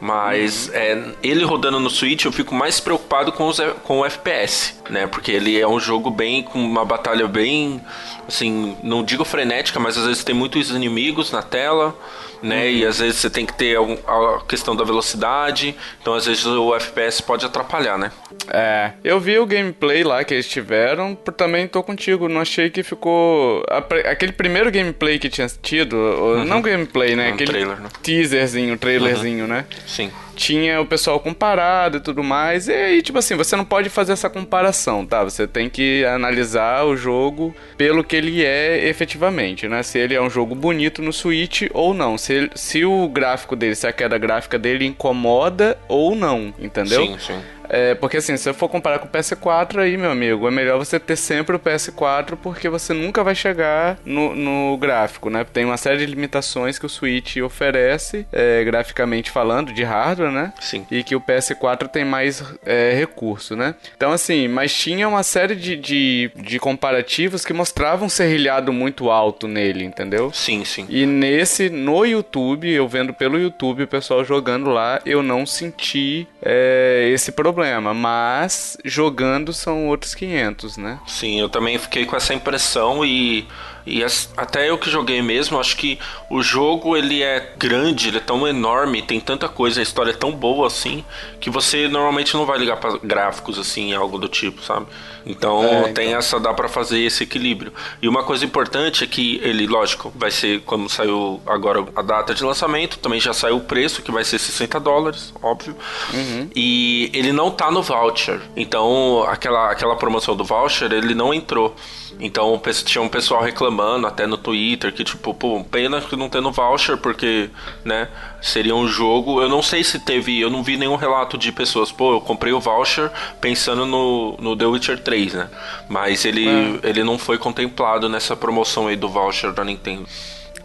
Mas uhum. é, ele rodando no Switch eu fico mais preocupado com, os, com o FPS, né? Porque ele é um jogo bem com uma batalha bem assim, não digo frenética, mas às vezes tem muitos inimigos na tela né? Uhum. E às vezes você tem que ter a questão da velocidade, então às vezes o FPS pode atrapalhar, né? É, eu vi o gameplay lá que eles tiveram, também tô contigo, não achei que ficou... Aquele primeiro gameplay que tinha tido, uhum. não gameplay, né? Um Aquele trailer, né? teaserzinho, trailerzinho, uhum. né? Sim tinha o pessoal comparado e tudo mais. E aí, tipo assim, você não pode fazer essa comparação, tá? Você tem que analisar o jogo pelo que ele é efetivamente, né? Se ele é um jogo bonito no Switch ou não. Se, se o gráfico dele, se a queda gráfica dele incomoda ou não, entendeu? Sim, sim. É, porque assim, se eu for comparar com o PS4 aí, meu amigo, é melhor você ter sempre o PS4 porque você nunca vai chegar no, no gráfico, né? Tem uma série de limitações que o Switch oferece, é, graficamente falando, de hardware, né? Sim. E que o PS4 tem mais é, recurso, né? Então, assim, mas tinha uma série de, de, de comparativos que mostravam um serrilhado muito alto nele, entendeu? Sim, sim. E nesse, no YouTube, eu vendo pelo YouTube o pessoal jogando lá, eu não senti é, esse problema mas jogando são outros 500, né? Sim, eu também fiquei com essa impressão e e as, até eu que joguei mesmo, acho que o jogo ele é grande, ele é tão enorme, tem tanta coisa, a história é tão boa assim, que você normalmente não vai ligar para gráficos assim, algo do tipo, sabe? Então, é, então. tem essa dá para fazer esse equilíbrio. E uma coisa importante é que ele, lógico, vai ser como saiu agora a data de lançamento, também já saiu o preço que vai ser 60 dólares, óbvio. Uhum. E ele não tá no voucher. Então, aquela aquela promoção do voucher, ele não entrou. Então, tinha um pessoal reclamando reclamando até no Twitter que, tipo, pô, pena que não tem no voucher, porque, né, seria um jogo. Eu não sei se teve, eu não vi nenhum relato de pessoas, pô, eu comprei o voucher pensando no, no The Witcher 3, né? Mas ele, é. ele não foi contemplado nessa promoção aí do voucher da Nintendo.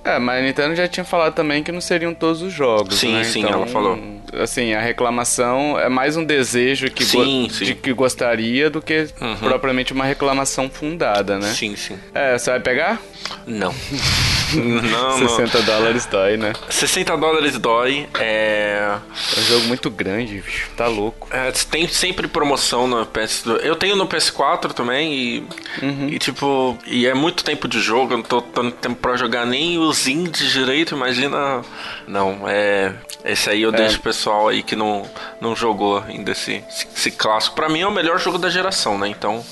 É, mas a Nintendo já tinha falado também que não seriam todos os jogos. Sim, né? sim, então, ela falou. Assim, a reclamação é mais um desejo que, sim, sim. de que gostaria do que uhum. propriamente uma reclamação fundada, né? Sim, sim. É, você vai pegar? Não. (laughs) não, 60 não. dólares dói, né? 60 dólares dói. É... é um jogo muito grande, bicho. Tá louco. É, tem sempre promoção no PS2. Eu tenho no PS4 também e, uhum. e tipo, e é muito tempo de jogo. Eu não tô tendo tempo pra jogar nem os indies direito. Imagina. Não, é. Esse aí eu é. deixo o pessoal aí que não, não jogou ainda esse, esse clássico. Pra mim é o melhor jogo da geração, né? Então.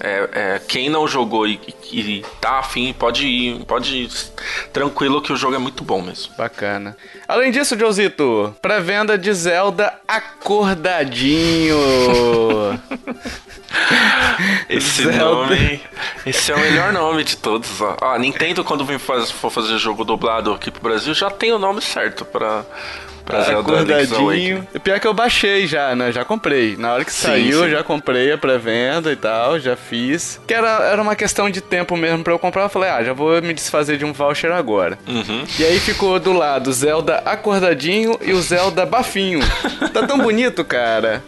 É, é, quem não jogou e, e tá afim, pode ir, pode ir tranquilo que o jogo é muito bom mesmo. Bacana. Além disso, Josito, pré-venda de Zelda acordadinho. (laughs) esse Zelda. nome, esse é o melhor nome de todos. Ó. Ah, Nintendo quando for fazer jogo dublado aqui pro Brasil já tem o nome certo para Pra Zelda acordadinho. O pior que eu baixei já, né? Já comprei. Na hora que sim, saiu, sim. já comprei a pré-venda e tal, já fiz. Que era, era uma questão de tempo mesmo pra eu comprar. Eu falei, ah, já vou me desfazer de um voucher agora. Uhum. E aí ficou do lado Zelda acordadinho e o Zelda bafinho. tá tão bonito, cara.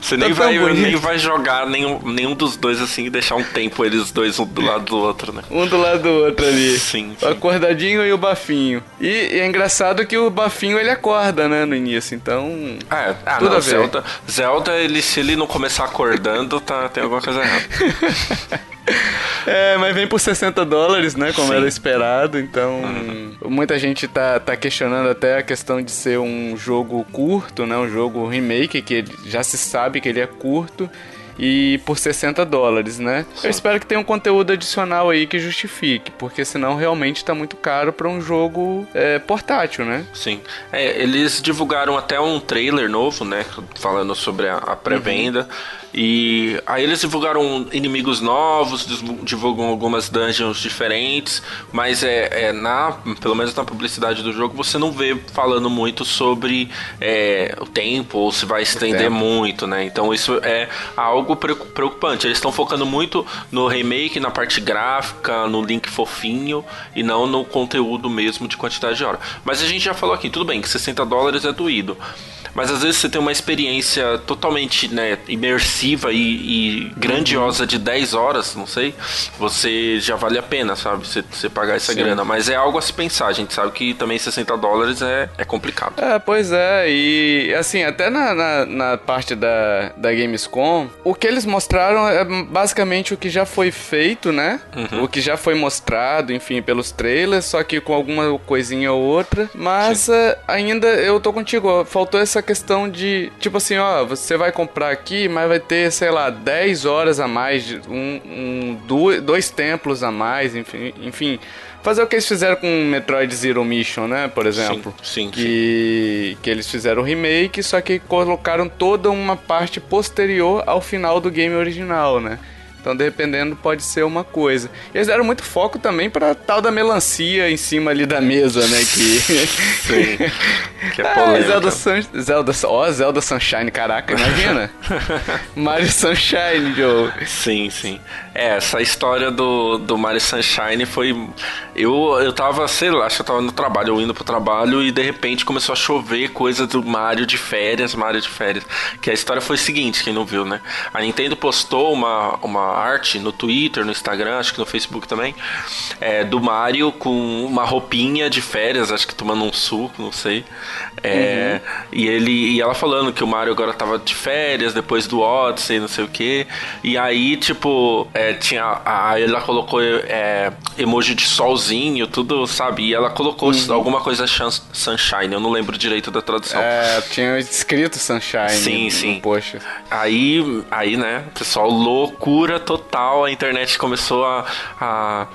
Você tá nem, vai, nem vai jogar nenhum, nenhum dos dois assim e deixar um tempo eles dois um do lado do outro, né? Um do lado do outro ali. Sim. sim. O acordadinho e o bafinho. E, e é engraçado que o bafinho ele acorda Zelda, né, no início, então. É, ah, tudo não, a ver. Zelda, Zelda, ele, se ele não começar acordando, tá, tem alguma coisa errada. (laughs) (laughs) É, mas vem por 60 dólares, né? Como Sim. era esperado. Então, uhum. muita gente tá, tá questionando até a questão de ser um jogo curto, né? Um jogo remake, que já se sabe que ele é curto e por 60 dólares, né? Sim. Eu espero que tenha um conteúdo adicional aí que justifique, porque senão realmente tá muito caro para um jogo é, portátil, né? Sim. É, eles divulgaram até um trailer novo, né? Falando sobre a, a pré-venda. Uhum. E aí eles divulgaram inimigos novos, divulgam algumas dungeons diferentes, mas é, é, na, pelo menos na publicidade do jogo, você não vê falando muito sobre é, o tempo ou se vai estender muito, né? Então isso é algo preocupante. Eles estão focando muito no remake, na parte gráfica, no link fofinho e não no conteúdo mesmo de quantidade de hora. Mas a gente já falou aqui, tudo bem que 60 dólares é doído. Mas às vezes você tem uma experiência totalmente né, imersiva e, e grandiosa de 10 horas, não sei, você já vale a pena, sabe? Você, você pagar essa Sim. grana. Mas é algo a se pensar. A gente sabe que também 60 dólares é, é complicado. É, pois é. E assim, até na, na, na parte da, da Gamescom, o que eles mostraram é basicamente o que já foi feito, né? Uhum. O que já foi mostrado, enfim, pelos trailers, só que com alguma coisinha ou outra. Mas uh, ainda eu tô contigo, faltou essa questão de, tipo assim, ó, você vai comprar aqui, mas vai ter, sei lá, 10 horas a mais, um, um dois, dois templos a mais, enfim, enfim fazer o que eles fizeram com Metroid Zero Mission, né? Por exemplo. Sim, sim. Que, sim. que eles fizeram o remake, só que colocaram toda uma parte posterior ao final do game original, né? Então, dependendo, pode ser uma coisa. E eles deram muito foco também pra tal da melancia em cima ali da mesa, né? Que. (laughs) Sim. que é ah, polêmica. Zelda, Sun... Zelda... Oh, Zelda Sunshine, caraca, imagina. (laughs) Mario Sunshine, Joe. Sim, sim. É, essa história do, do Mario Sunshine foi. Eu, eu tava, sei lá, acho que eu tava no trabalho, eu indo pro trabalho e de repente começou a chover coisa do Mario de férias, Mario de férias. Que a história foi a seguinte, quem não viu, né? A Nintendo postou uma, uma arte no Twitter, no Instagram, acho que no Facebook também, é, do Mario com uma roupinha de férias, acho que tomando um suco, não sei. É, uhum. E ele e ela falando que o Mario agora tava de férias depois do Odyssey, não sei o que. E aí, tipo. É, tinha. Aí ela colocou é, emoji de solzinho, tudo, sabe? E ela colocou uhum. alguma coisa Sunshine, eu não lembro direito da tradução. É, tinha escrito Sunshine. Sim, sim. Poxa. Aí, aí, né, pessoal, loucura total. A internet começou a, a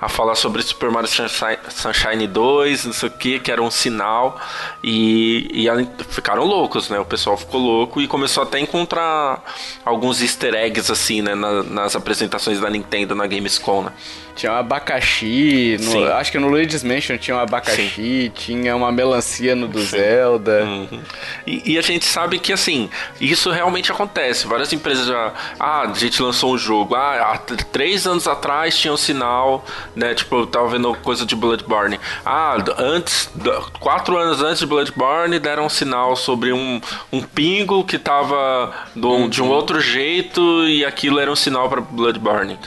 a falar sobre Super Mario Sunshine 2, não sei o que, que era um sinal. E, e ficaram loucos, né? O pessoal ficou louco e começou até a encontrar alguns easter eggs, assim, né? Na, nas apresentações da Nintendo na Gamescom, né? Tinha um abacaxi, no, acho que no Luigi's Mansion tinha um abacaxi, Sim. tinha uma melancia no do Sim. Zelda. Uhum. E, e, a gente sabe que, assim, isso realmente acontece. Várias empresas já... Ah, a gente lançou um jogo. Ah, há três anos atrás tinha um sinal, né? Tipo, eu tava vendo coisa de Bloodborne. Ah, antes... Quatro anos antes de Bloodborne deram um sinal sobre um, um pingo que tava do, uhum. de um outro jeito e aquilo era um sinal para Bloodborne?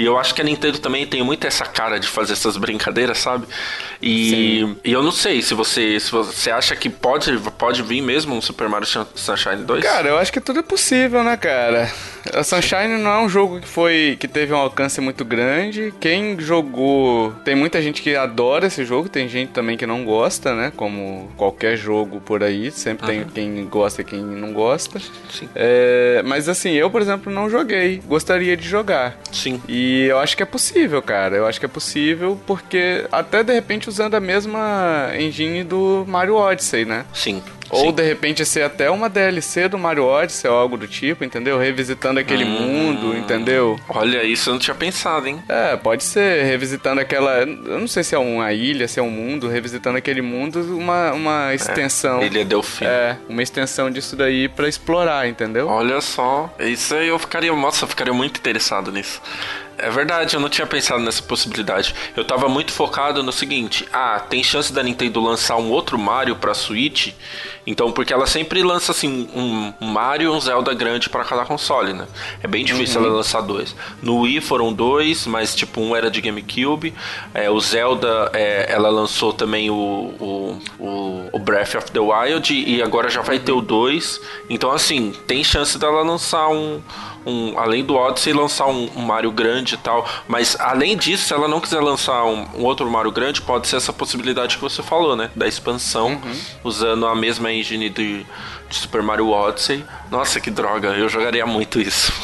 E eu acho que a Nintendo também tem muito essa cara de fazer essas brincadeiras, sabe? E, e eu não sei se você, se você acha que pode, pode vir mesmo um Super Mario Sunshine 2. Cara, eu acho que tudo é possível, né, cara? (laughs) A Sunshine não é um jogo que foi que teve um alcance muito grande. Quem jogou, tem muita gente que adora esse jogo, tem gente também que não gosta, né? Como qualquer jogo por aí, sempre uhum. tem quem gosta e quem não gosta. Sim. É, mas assim, eu, por exemplo, não joguei. Gostaria de jogar. Sim. E eu acho que é possível, cara. Eu acho que é possível porque até de repente usando a mesma engine do Mario Odyssey, né? Sim. Ou Sim. de repente ser até uma DLC do Mario Odyssey ou algo do tipo, entendeu? Revisitando aquele hum, mundo, entendeu? Olha, isso eu não tinha pensado, hein? É, pode ser, revisitando aquela. Eu não sei se é uma ilha, se é um mundo, revisitando aquele mundo, uma, uma é, extensão. É, ilha Delfim. É, uma extensão disso daí para explorar, entendeu? Olha só, isso aí eu ficaria. Nossa, eu ficaria muito interessado nisso. É verdade, eu não tinha pensado nessa possibilidade. Eu tava muito focado no seguinte: ah, tem chance da Nintendo lançar um outro Mario pra Switch. Então, porque ela sempre lança assim um Mario e um Zelda grande para cada console, né? É bem difícil uhum. ela lançar dois. No Wii foram dois, mas tipo um era de GameCube. É, o Zelda, é, ela lançou também o, o, o, o, Breath of the Wild e agora já vai ter o 2. Então, assim, tem chance dela lançar um um, além do Odyssey, lançar um, um, Mario grande e tal. Mas além disso, se ela não quiser lançar um, um, outro Mario grande, pode ser essa possibilidade que você falou, né? Da expansão, uhum. usando a mesma engine de, de, Super Mario Odyssey. Nossa, que droga, eu jogaria muito isso. (laughs)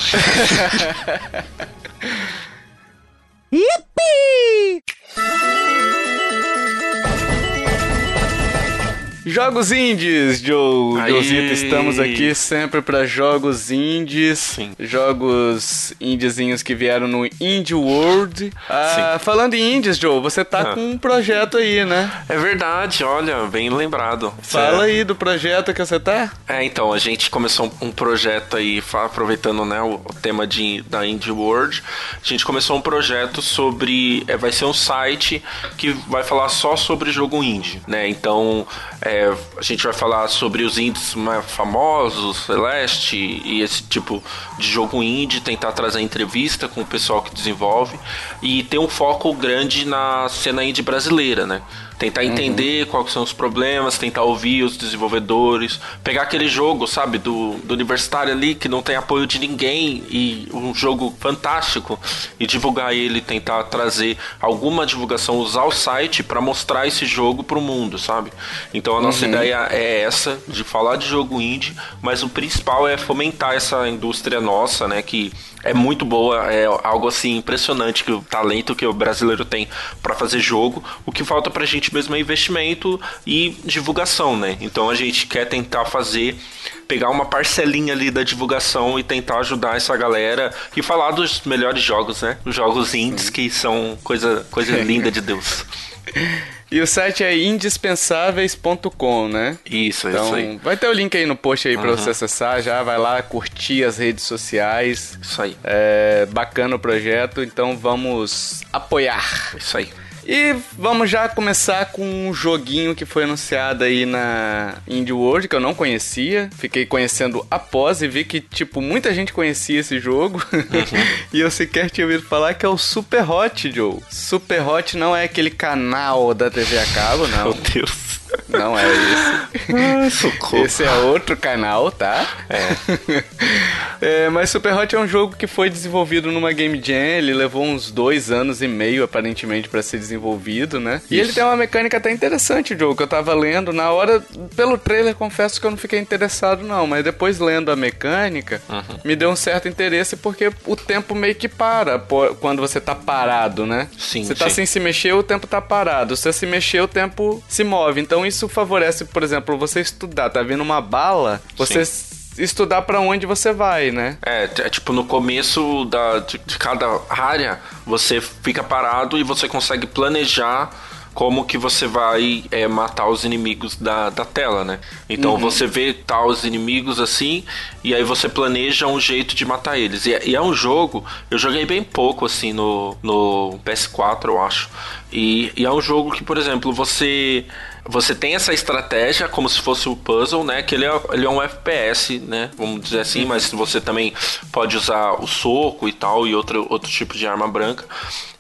Yippee! Jogos indies, Joe. Josito, estamos aqui sempre para jogos indies. Sim. Jogos indiezinhos que vieram no Indie World. Ah, falando em indies, Joe, você tá ah. com um projeto aí, né? É verdade, olha, bem lembrado. Fala é. aí do projeto que você tá. É, então, a gente começou um projeto aí, aproveitando né, o, tema de, da Indie World. A gente começou um projeto sobre. É, vai ser um site que vai falar só sobre jogo indie, né? Então. É, é, a gente vai falar sobre os indies mais famosos, Celeste e esse tipo de jogo indie, tentar trazer entrevista com o pessoal que desenvolve e ter um foco grande na cena indie brasileira, né? Tentar uhum. entender uhum. quais são os problemas, tentar ouvir os desenvolvedores, pegar aquele jogo, sabe, do, do universitário ali que não tem apoio de ninguém e um jogo fantástico e divulgar ele, tentar trazer alguma divulgação, usar o site para mostrar esse jogo pro mundo, sabe? Então a nossa uhum. ideia é essa, de falar de jogo indie, mas o principal é fomentar essa indústria nossa, né, que é muito boa, é algo assim impressionante que o talento que o brasileiro tem para fazer jogo. O que falta pra gente mesmo é investimento e divulgação, né? Então a gente quer tentar fazer pegar uma parcelinha ali da divulgação e tentar ajudar essa galera e falar dos melhores jogos, né? Os jogos indies que são coisa coisa (laughs) linda de Deus. (laughs) E o site é indispensáveis.com, né? Isso, então, isso aí. Vai ter o link aí no post aí uhum. pra você acessar já. Vai lá curtir as redes sociais. Isso aí. É bacana o projeto, então vamos apoiar. Isso aí. E vamos já começar com um joguinho que foi anunciado aí na Indie World, que eu não conhecia. Fiquei conhecendo após e vi que, tipo, muita gente conhecia esse jogo. Uhum. (laughs) e eu sequer tinha ouvido falar que é o Super Hot, Joe. Super Hot não é aquele canal da TV a cabo, não. Meu Deus. Não é esse. Ah, socorro. Esse é outro canal, tá? É. (laughs) é. Mas Super Hot é um jogo que foi desenvolvido numa Game Jam. Ele levou uns dois anos e meio, aparentemente, para ser desenvolvido, né? Isso. E ele tem uma mecânica até interessante, o jogo, que eu tava lendo. Na hora, pelo trailer, confesso que eu não fiquei interessado, não. Mas depois, lendo a mecânica, uhum. me deu um certo interesse porque o tempo meio que para quando você tá parado, né? Sim. Você tá sim. sem se mexer, o tempo tá parado. Se você se mexer, o tempo se move. Então, então isso favorece, por exemplo, você estudar, tá vindo uma bala, você Sim estudar para onde você vai, né? É, é tipo no começo da, de, de cada área, você fica parado e você consegue planejar como que você vai é, matar os inimigos da, da tela, né? Então uhum. você vê tal os inimigos assim, e aí você planeja um jeito de matar eles. E, e, é um jogo, eu joguei bem pouco assim no, no PS4, eu acho. E, e é um jogo que, por exemplo, você você tem essa estratégia como se fosse o puzzle, né? Que ele é, ele é um FPS, né? Vamos dizer assim, mas você também pode usar o soco e tal, e outro, outro tipo de arma branca.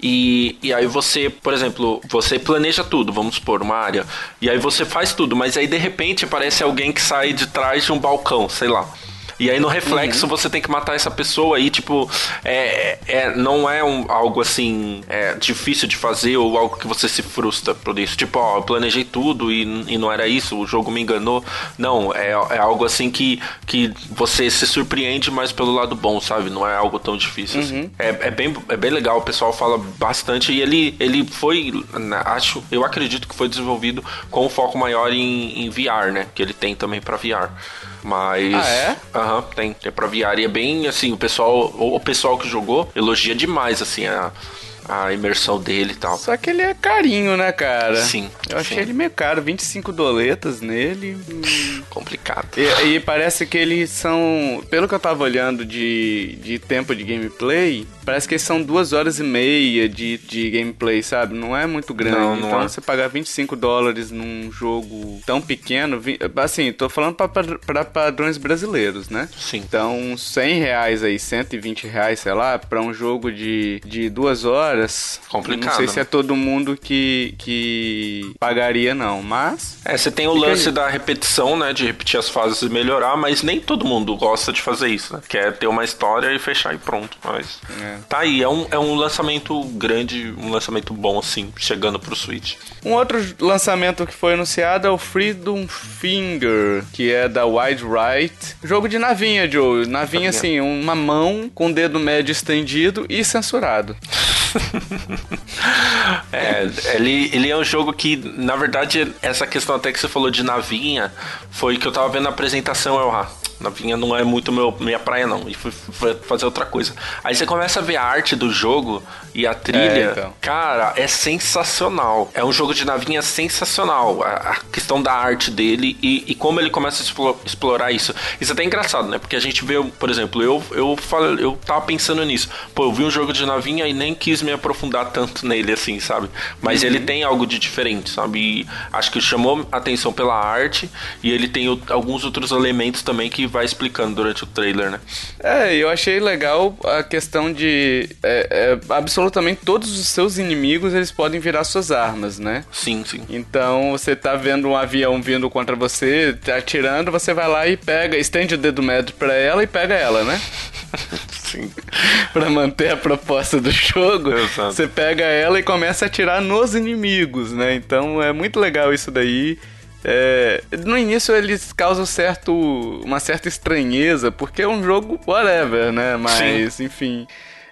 E, e aí você, por exemplo, você planeja tudo, vamos supor, uma área. E aí você faz tudo, mas aí de repente aparece alguém que sai de trás de um balcão, sei lá. E aí no reflexo uhum. você tem que matar essa pessoa aí, tipo, é, é, não é um, algo assim é, difícil de fazer ou algo que você se frustra por isso. Tipo, ó, eu planejei tudo e, e não era isso, o jogo me enganou. Não, é, é algo assim que, que você se surpreende, mas pelo lado bom, sabe? Não é algo tão difícil assim. uhum. assim. É, é, bem, é bem legal, o pessoal fala bastante e ele, ele foi, acho, eu acredito que foi desenvolvido com um foco maior em, em VR, né? Que ele tem também para VR. Mas. Ah, é? Aham, uhum, tem. É pra é bem assim, o pessoal. O pessoal que jogou elogia demais, assim, a a imersão dele e tal. Só que ele é carinho, né, cara? Sim. Eu achei sim. ele meio caro, 25 doletas nele. Hum. (laughs) Complicado. E, e, parece que eles são. Pelo que eu tava olhando de, de tempo de gameplay, parece que são duas horas e meia de, de gameplay, sabe? Não é muito grande. Não, não então é. você pagar 25 dólares num jogo tão pequeno. Assim, tô falando pra padrões brasileiros, né? Sim. Então, 100 reais aí, 120 reais, sei lá, pra um jogo de, de duas horas. Complicado. Não sei se é todo mundo que, que pagaria, não, mas. É, você tem o lance aí. da repetição, né? De repetir as fases e melhorar, mas nem todo mundo gosta de fazer isso, né? Quer ter uma história e fechar e pronto. Mas. É. Tá aí, é um, é um lançamento grande, um lançamento bom, assim, chegando pro Switch. Um outro lançamento que foi anunciado é o Freedom Finger, que é da Wide Right. Jogo de navinha, Joe. Navinha, assim, uma mão com o dedo médio estendido e censurado. É, ele, ele é um jogo que, na verdade, essa questão até que você falou de navinha, foi que eu tava vendo na apresentação, eu, ah, Navinha não é muito meu, minha praia, não. E fui, fui, fazer outra coisa. Aí você começa a ver a arte do jogo e a trilha. É, então. Cara, é sensacional. É um jogo de navinha sensacional. A, a questão da arte dele e, e, como ele começa a explorar isso. Isso é até engraçado, né? Porque a gente vê, por exemplo, eu, eu, falei, eu tava pensando nisso. Pô, eu vi um jogo de navinha e nem quis me aprofundar tanto nele, assim, sabe? Mas uhum. ele tem algo de diferente, sabe? E acho que chamou atenção pela arte e ele tem o, alguns outros elementos também que vai explicando durante o trailer, né? É, eu achei legal a questão de é, é, absolutamente todos os seus inimigos eles podem virar suas armas, né? Sim, sim. Então você tá vendo um avião vindo contra você, tá atirando, você vai lá e pega, estende o dedo médio para ela e pega ela, né? (laughs) Sim. (laughs) pra manter a proposta do jogo, Exato. você pega ela e começa a atirar nos inimigos, né? Então é muito legal isso daí. É, no início eles causam certo, uma certa estranheza, porque é um jogo whatever, né? Mas, Sim. enfim.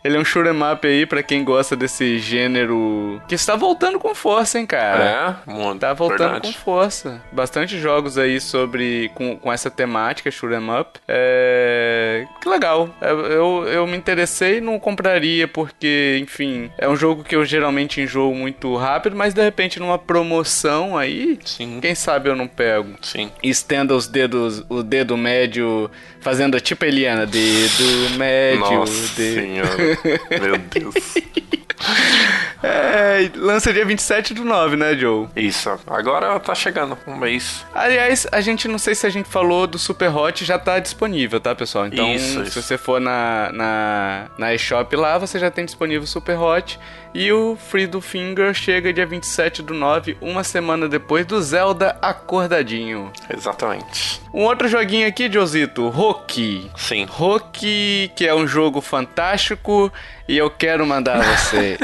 Ele é um shoot'em up aí pra quem gosta desse gênero que está voltando com força, hein, cara? É, muito. Tá voltando verdade. com força. Bastante jogos aí sobre com, com essa temática, shoot'em up. É... Que legal. É, eu, eu me interessei, não compraria porque, enfim, é um jogo que eu geralmente enjoo muito rápido, mas de repente numa promoção aí, Sim. quem sabe eu não pego. Sim. Estenda os dedos, o dedo médio fazendo tipo Eliana, dedo médio, Nossa dedo... senhora. Meu Deus. (laughs) É, lança dia 27 do 9, né, Joe? Isso. Agora tá chegando um mês. Aliás, a gente não sei se a gente falou do Super Hot, já tá disponível, tá, pessoal? Então, isso, se isso. você for na, na, na eShop lá, você já tem disponível o Super Hot. E o Free do Finger chega dia 27 do 9, uma semana depois do Zelda Acordadinho. Exatamente. Um outro joguinho aqui, Josito, Roki. Sim. Roki, que é um jogo fantástico e eu quero mandar você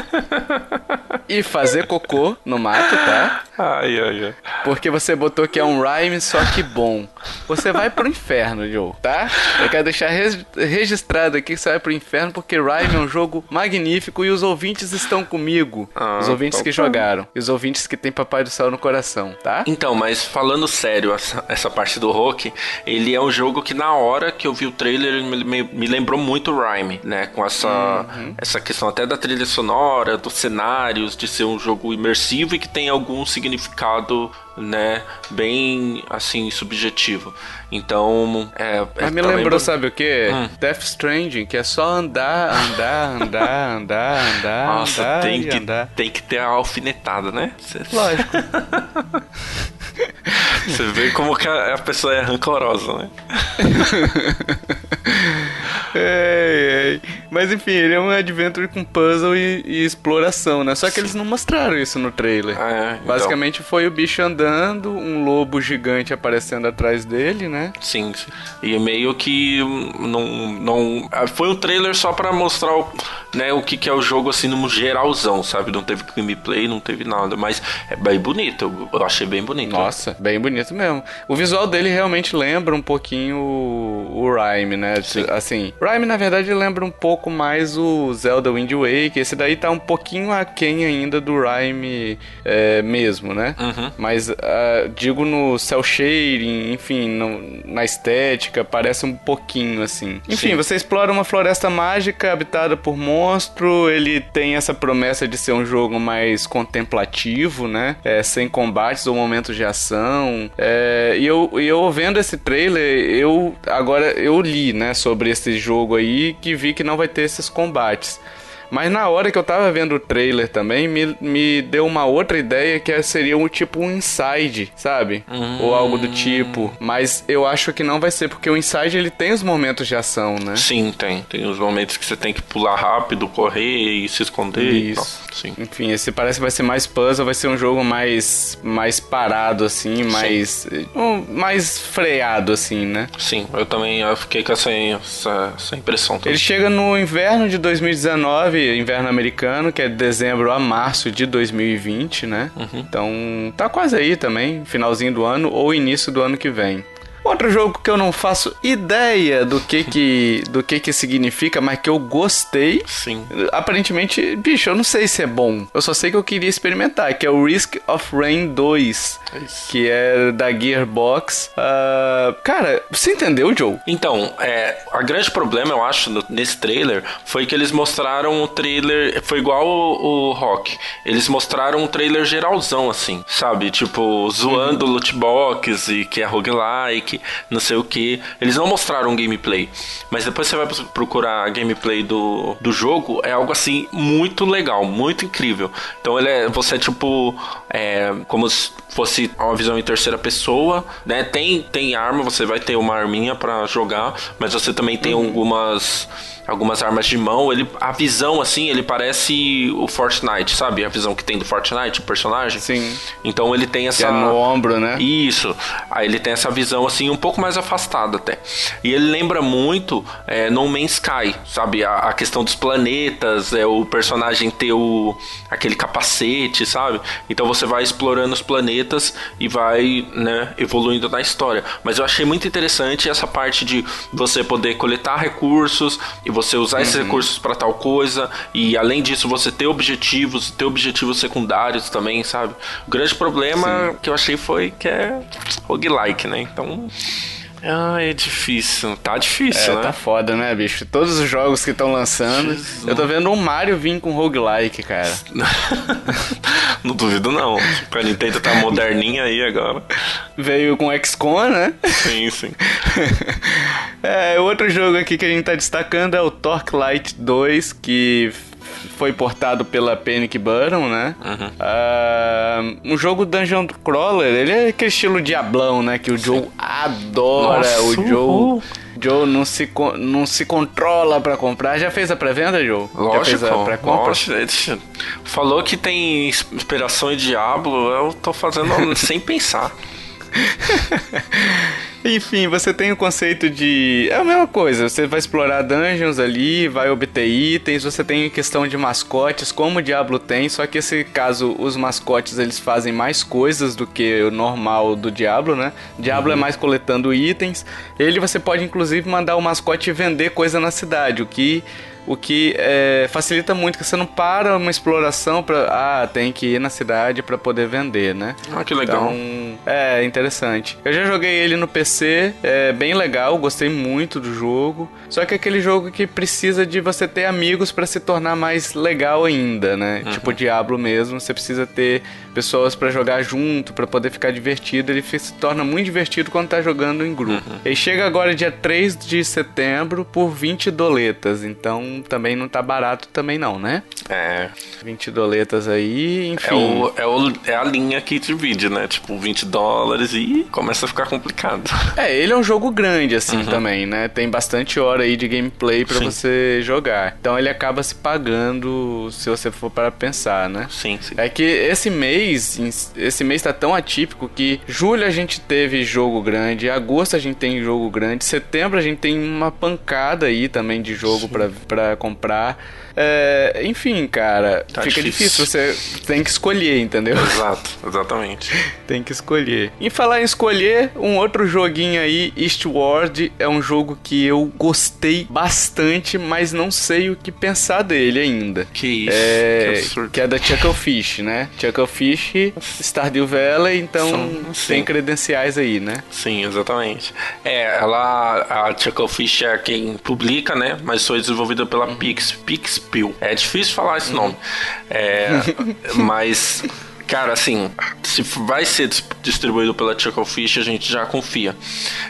ir (laughs) fazer cocô no mato, tá? Ai, ai, ai. Porque você botou que é um rhyme, só que bom. Você vai pro inferno, Joe, tá? Eu quero deixar registrado aqui que você vai pro inferno porque Rhyme é um jogo magnífico e os ouvintes estão comigo. Ah, os ouvintes então que tá. jogaram. E os ouvintes que têm Papai do Céu no coração, tá? Então, mas falando sério, essa, essa parte do rock, ele é um jogo que na hora que eu vi o trailer, ele me, me- me lembrou muito o Rhyme, né? Com essa, essa questão até da trilha sonora, dos cenários, de ser um jogo imersivo e que tem algum significado, né? Bem, assim, subjetivo. Então, é... é Mas me também lembrou, sabe o que? Hum. Death Stranding, que é só andar, andar, andar, (laughs) andar, andar, Nossa, andar tem que, andar. tem que ter a alfinetada, né? Lógico. (laughs) (laughs) Você vê como que a, a pessoa é rancorosa, né? (laughs) Ei, ei. Mas enfim, ele é um adventure com puzzle e, e exploração, né? Só que eles não mostraram isso no trailer. É, então. Basicamente foi o bicho andando, um lobo gigante aparecendo atrás dele, né? Sim, sim. E meio que não, não ah, foi um trailer só pra mostrar o, né, o que, que é o jogo assim no geralzão, sabe? Não teve gameplay, não teve nada, mas é bem bonito, eu, achei bem bonito. Nossa, bem bonito mesmo. O visual dele realmente lembra um pouquinho o, o Rhyme, né? Sim. Assim, Rhyme na verdade lembra um pouco mais o Zelda Wind Waker. Esse daí tá um pouquinho aquém ainda do Rhyme é, mesmo, né? Uhum. Mas ah, digo no cel shading, enfim, no- na estética, parece um pouquinho assim. Enfim, Sim. você explora uma floresta mágica habitada por monstro. Ele tem essa promessa de ser um jogo mais contemplativo, né? É, sem combates ou momentos de ação. É, e eu, eu vendo esse trailer, eu agora eu li, né, sobre esse jogo aí que vi que não vai ter esses combates. Mas na hora que eu tava vendo o trailer também, me, me deu uma outra ideia que seria um tipo um inside, sabe? Ou algo do tipo. Mas eu acho que não vai ser, porque o inside ele tem os momentos de ação, né? Sim, tem. Tem os momentos que você tem que pular rápido, correr e se esconder. e tal. Sim. Enfim, esse parece que vai ser mais puzzle, vai ser um jogo mais mais parado assim, mais um, mais freado assim, né? Sim, eu também eu fiquei com essa, essa, essa impressão também. Ele chega no inverno de 2019, inverno americano, que é de dezembro a março de 2020, né? Então tá quase aí também, finalzinho do ano ou início do ano que vem. Outro jogo que eu não faço ideia do que que (laughs) do que que significa, mas que eu gostei. Sim. Aparentemente, bicho, eu não sei se é bom. Eu só sei que eu queria experimentar, que é o Risk of Rain 2, É que é da Gearbox. Ah, cara, você entendeu, Joe? Então, é, a grande problema, eu acho, no- nesse trailer foi que eles mostraram o trailer. Foi igual o, o Rock. Eles mostraram um trailer geralzão, assim, sabe? Tipo, zoando loot box e que é roguelike, não sei o que. Eles não mostraram gameplay. Mas depois você vai procurar a gameplay do, do jogo, é algo assim muito legal, muito incrível. Então ele é. Você é tipo. É, como se fosse uma visão em terceira pessoa, né? Tem, tem arma, você vai ter uma arminha pra jogar, mas você também tem algumas algumas armas de mão. Ele a visão assim, ele parece o Fortnite, sabe? A visão que tem do Fortnite, o personagem. Sim. Então ele tem Que essa é no ombro, né? isso. Aí ele tem essa visão assim um pouco mais afastada até. E ele lembra muito é, No Man's Sky, sabe? A, a questão dos planetas, é o personagem ter o aquele capacete, sabe? Então você vai explorando os planetas e vai, né, evoluindo na história. Mas eu achei muito interessante essa parte de você poder coletar recursos e você usar esses recursos para tal coisa e além disso você ter objetivos, ter objetivos secundários também, sabe? O grande problema que eu achei foi que é roguelike, né? Então, ah, é difícil. Tá difícil, É, né? tá foda, né, bicho? Todos os jogos que estão lançando. Jesus. Eu tô vendo um Mario vir com roguelike, cara. (laughs) não duvido não. Tipo, a Nintendo tá moderninha aí agora. Veio com XCOM, né? Sim, sim. (laughs) É, outro jogo aqui que a gente tá destacando é o Torchlight 2, que foi portado pela Panic Button, né? Uhum. Ah, um jogo Dungeon Crawler, ele é aquele estilo diablão, né? Que o Joe adora. Nossa, o Joe. Joe não se, não se controla pra comprar. Já fez a pré-venda, Joe? Já fez Lógico, a pré-compra? lógico. Falou que tem inspiração em Diablo, eu tô fazendo (laughs) sem pensar. (laughs) Enfim, você tem o conceito de. É a mesma coisa, você vai explorar dungeons ali, vai obter itens, você tem questão de mascotes, como o Diablo tem, só que esse caso, os mascotes eles fazem mais coisas do que o normal do Diablo, né? Diablo é mais coletando itens. Ele você pode inclusive mandar o mascote vender coisa na cidade, o que o que é, facilita muito, que você não para uma exploração pra. Ah, tem que ir na cidade para poder vender, né? Ah, que legal. Então, é interessante. Eu já joguei ele no PC, é bem legal, gostei muito do jogo. Só que é aquele jogo que precisa de você ter amigos para se tornar mais legal ainda, né? Uhum. Tipo Diablo mesmo, você precisa ter pessoas para jogar junto, para poder ficar divertido. Ele se torna muito divertido quando tá jogando em grupo. Uhum. Ele chega agora dia 3 de setembro por 20 doletas, então também não tá barato também não, né? É. 20 doletas aí, enfim. É, o, é, o, é a linha que divide, né? Tipo, 20 dólares e começa a ficar complicado. É, ele é um jogo grande assim uhum. também, né? Tem bastante hora aí de gameplay para você jogar. Então ele acaba se pagando se você for para pensar, né? Sim, sim. É que esse mês, esse mês tá tão atípico que julho a gente teve jogo grande, agosto a gente tem jogo grande, setembro a gente tem uma pancada aí também de jogo para comprar. É, enfim, cara, tá fica difícil. difícil. Você tem que escolher, entendeu? Exato, exatamente. (laughs) tem que escolher. Em falar em escolher, um outro joguinho aí, Eastward, é um jogo que eu gostei bastante, mas não sei o que pensar dele ainda. Que isso, é, que, que é da Chucklefish, né? Chucklefish, Stardew Valley, então São, tem credenciais aí, né? Sim, exatamente. É, ela, a Chucklefish é quem publica, né? Mas foi desenvolvida pela uhum. Pix. Pix Spill. É difícil falar esse nome. É, (laughs) mas Cara, assim, se vai ser distribuído pela Chucklefish, a gente já confia.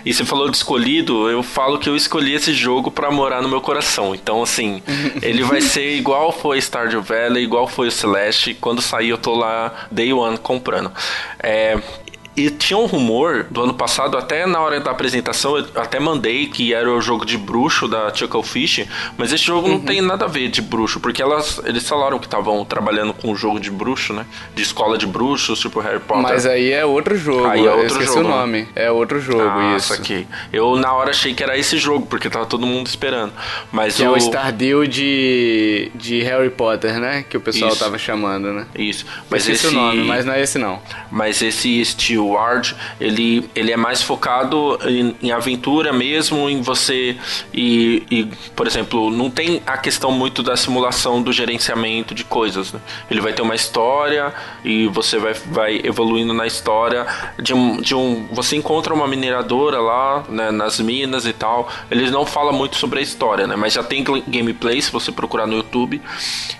E você falou de escolhido, eu falo que eu escolhi esse jogo para morar no meu coração. Então, assim, (laughs) ele vai ser igual foi Stardew Valley, igual foi o Celeste. Quando sair, eu tô lá day one comprando. É, e tinha um rumor do ano passado, até na hora da apresentação, eu até mandei que era o jogo de bruxo da Chucklefish, mas esse jogo uhum. não tem nada a ver de bruxo, porque elas, eles falaram que estavam trabalhando com um jogo de bruxo, né? De escola de bruxos, tipo Harry Potter. Mas aí é outro jogo, aí é outro eu esqueci jogo, o nome. Né? É outro jogo, ah, isso. aqui. Eu na hora achei que era esse jogo, porque tava todo mundo esperando. Mas que o... é o Stardew de, de Harry Potter, né? Que o pessoal isso. tava chamando, né? Isso. Mas esse... o nome, mas não é esse não. Mas esse estilo Ward, ele, ele é mais focado em, em aventura mesmo, em você e, e, por exemplo, não tem a questão muito da simulação do gerenciamento de coisas. Né? Ele vai ter uma história e você vai, vai evoluindo na história de um, de um você encontra uma mineradora lá né, nas minas e tal. Eles não falam muito sobre a história, né? Mas já tem gameplay se você procurar no YouTube.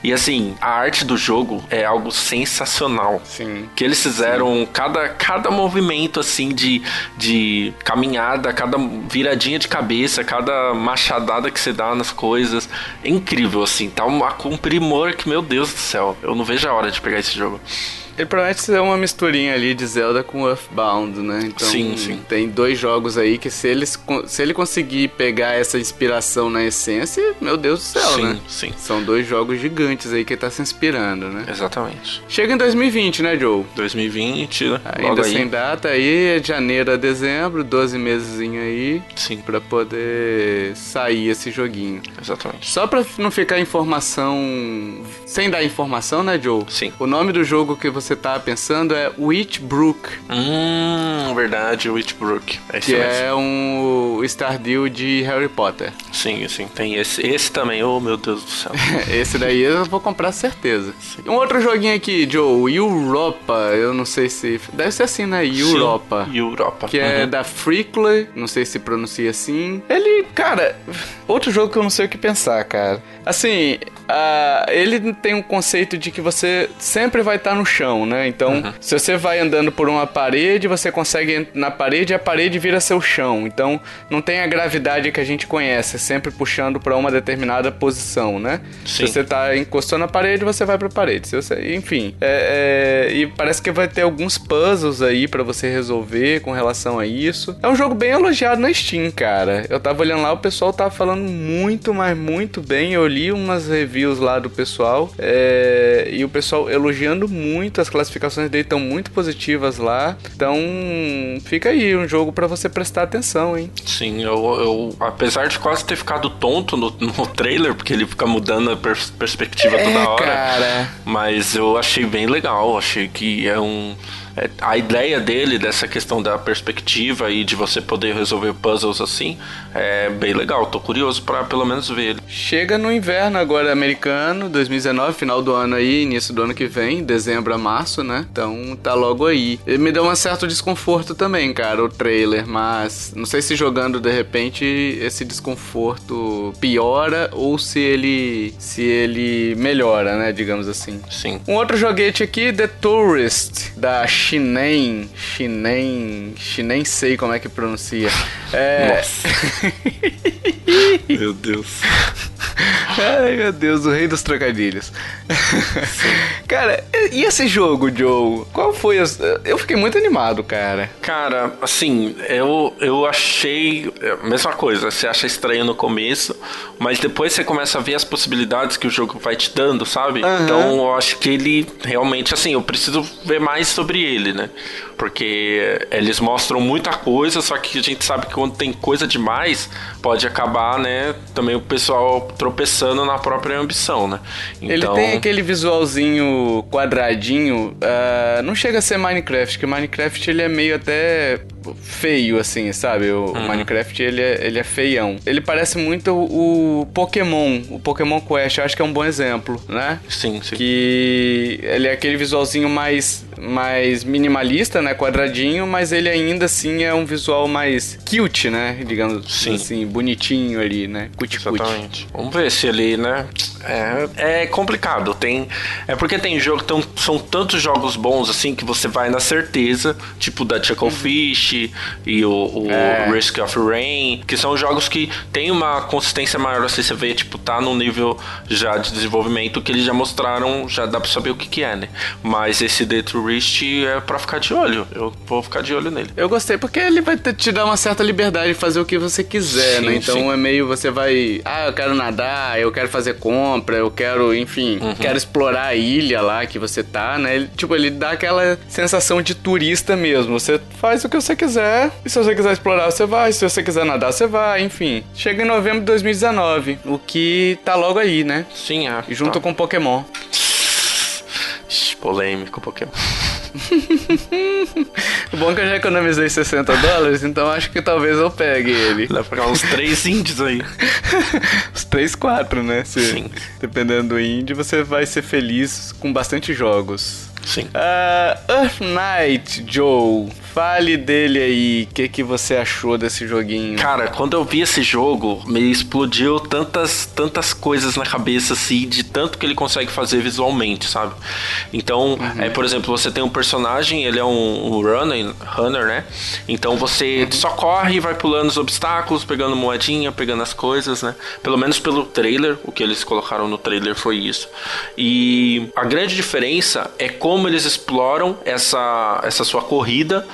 E assim, a arte do jogo é algo sensacional. Sim. Que eles fizeram Sim. cada cada movimento assim de, de caminhada, cada viradinha de cabeça, cada machadada que você dá nas coisas. É incrível, assim. Tá um, um primor que, meu Deus do céu, eu não vejo a hora de pegar esse jogo. Ele promete ser uma misturinha ali de Zelda com Earthbound, né? Então, sim, sim. tem dois jogos aí que se, eles, se ele conseguir pegar essa inspiração na essência, meu Deus do céu, sim, né? Sim, São dois jogos gigantes aí que ele tá se inspirando, né? Exatamente. Chega em 2020, né, Joe? 2020, né? Ainda sem data aí, é de janeiro a dezembro, 12 meses aí. Sim. Pra poder sair esse joguinho. Exatamente. Só pra não ficar informação... Sem dar informação, né, Joe? Sim. O nome do jogo que você você tá pensando é Witchbrook. Hum, verdade, Witchbrook. É que é um Stardew de Harry Potter. Sim, sim, tem esse. Esse também, oh meu Deus do céu. (laughs) esse daí eu vou comprar certeza. Sim. Um outro joguinho aqui, Joe, Europa, eu não sei se... Deve ser assim, né? Europa. Sim, Europa. Que é uhum. da Frickler, não sei se pronuncia assim. Ele, cara, outro jogo que eu não sei o que pensar, cara. Assim, uh, ele tem um conceito de que você sempre vai estar no chão, né? Então, uhum. se você vai andando por uma parede, você consegue na parede e a parede vira seu chão. Então, não tem a gravidade que a gente conhece, sempre puxando para uma determinada posição, né? Sim. Se você tá encostando na parede, você vai para a parede. Se você, enfim, é, é, e parece que vai ter alguns puzzles aí para você resolver com relação a isso. É um jogo bem elogiado na Steam, cara. Eu tava olhando lá, o pessoal tava falando muito, mas muito bem. Eu li umas reviews lá do pessoal é, e o pessoal elogiando muito, as classificações dele estão muito positivas lá. Então fica aí um jogo para você prestar atenção, hein? Sim, eu, eu, apesar de quase ter ficado tonto no, no (laughs) trailer, porque ele fica mudando a pers perspectiva é, toda hora. Cara. Mas eu achei bem legal, achei que é um a ideia dele, dessa questão da perspectiva e de você poder resolver puzzles assim, é bem legal. Tô curioso para pelo menos ver ele. Chega no inverno agora americano, 2019, final do ano aí, início do ano que vem, dezembro a março, né? Então tá logo aí. Ele me deu um certo desconforto também, cara, o trailer, mas não sei se jogando de repente esse desconforto piora ou se ele se ele melhora, né, digamos assim. Sim. Um outro joguete aqui, The Tourist, da Shinen, Shinen, Shinen sei como é que pronuncia. É... Nossa. (laughs) meu Deus. Ai, meu Deus, o rei dos trocadilhos. (laughs) cara, e esse jogo, Joe? Qual foi? As... Eu fiquei muito animado, cara. Cara, assim, eu, eu achei a mesma coisa. Você acha estranho no começo, mas depois você começa a ver as possibilidades que o jogo vai te dando, sabe? Uhum. Então eu acho que ele realmente, assim, eu preciso ver mais sobre ele, né? Porque eles mostram muita coisa, só que a gente sabe que quando tem coisa demais, pode acabar, né? Também o pessoal tropeçando na própria ambição, né? Então... Ele tem aquele visualzinho quadradinho, uh, não chega a ser Minecraft, que Minecraft ele é meio até feio, assim, sabe? O uhum. Minecraft, ele é, ele é feião. Ele parece muito o Pokémon, o Pokémon Quest, eu acho que é um bom exemplo, né? Sim, sim. Que ele é aquele visualzinho mais, mais minimalista, né? Quadradinho, mas ele ainda assim é um visual mais cute, né? Digamos sim. assim, bonitinho ali, né? Cuti Exatamente. Vamos ver se ele, né? É, é complicado. Tem, é porque tem jogo, tão, são tantos jogos bons assim que você vai na certeza, tipo da Chucklefish uhum. e o, o é. Risk of Rain, que são jogos que tem uma consistência maior, assim, você vê, tipo, tá num nível já de desenvolvimento que eles já mostraram, já dá pra saber o que, que é, né? Mas esse The Tourist é pra ficar de olho. Eu vou ficar de olho nele. Eu gostei porque ele vai te dar uma certa liberdade de fazer o que você quiser, né? Então sim. é meio você vai, ah, eu quero nadar, eu quero fazer compra, eu quero, enfim, uhum. quero explorar a ilha lá que você tá, né? Ele, tipo, ele dá aquela sensação de turista mesmo. Você faz o que você quiser, e se você quiser explorar, você vai, se você quiser nadar, você vai, enfim. Chega em novembro de 2019, o que tá logo aí, né? Sim, é. E junto tá. com Pokémon. Polêmico Pokémon. (laughs) o bom é que eu já economizei 60 dólares, então acho que talvez eu pegue ele. Dá pra uns 3 índios aí. (laughs) Uns 3, 4, né? Se, Sim. Dependendo do índio, você vai ser feliz com bastante jogos. Sim. Uh, Earth Knight, Joe. Fale dele aí, o que, que você achou desse joguinho? Cara, quando eu vi esse jogo, me explodiu tantas, tantas coisas na cabeça, assim, de tanto que ele consegue fazer visualmente, sabe? Então, uhum. é, por exemplo, você tem um personagem, ele é um, um runner, runner, né? Então você uhum. só corre e vai pulando os obstáculos, pegando moedinha, pegando as coisas, né? Pelo menos pelo trailer, o que eles colocaram no trailer foi isso. E a grande diferença é como eles exploram essa, essa sua corrida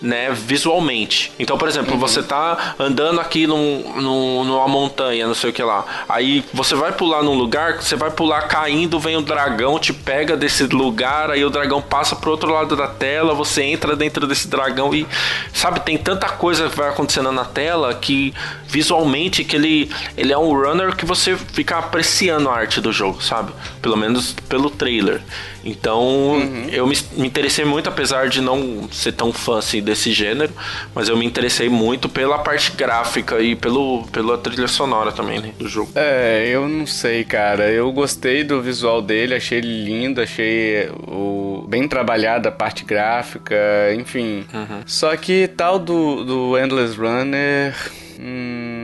né, visualmente. Então, por exemplo, uhum. você tá andando aqui num, num, numa montanha, não sei o que lá. Aí você vai pular num lugar, você vai pular caindo, vem o dragão, te pega desse lugar, aí o dragão passa pro outro lado da tela, você entra dentro desse dragão e, sabe, tem tanta coisa que vai acontecendo na tela que visualmente que ele, ele é um runner que você fica apreciando a arte do jogo, sabe? Pelo menos pelo trailer. Então uhum. eu me, me, interessei muito, apesar de não ser tão fã assim desse gênero, mas eu me interessei muito pela parte gráfica e pelo, pela trilha sonora também né, do jogo. É, eu não sei, cara. Eu gostei do visual dele, achei ele lindo, achei o bem trabalhado a parte gráfica, enfim. Uhum. Só que tal do, do Endless Runner. Hum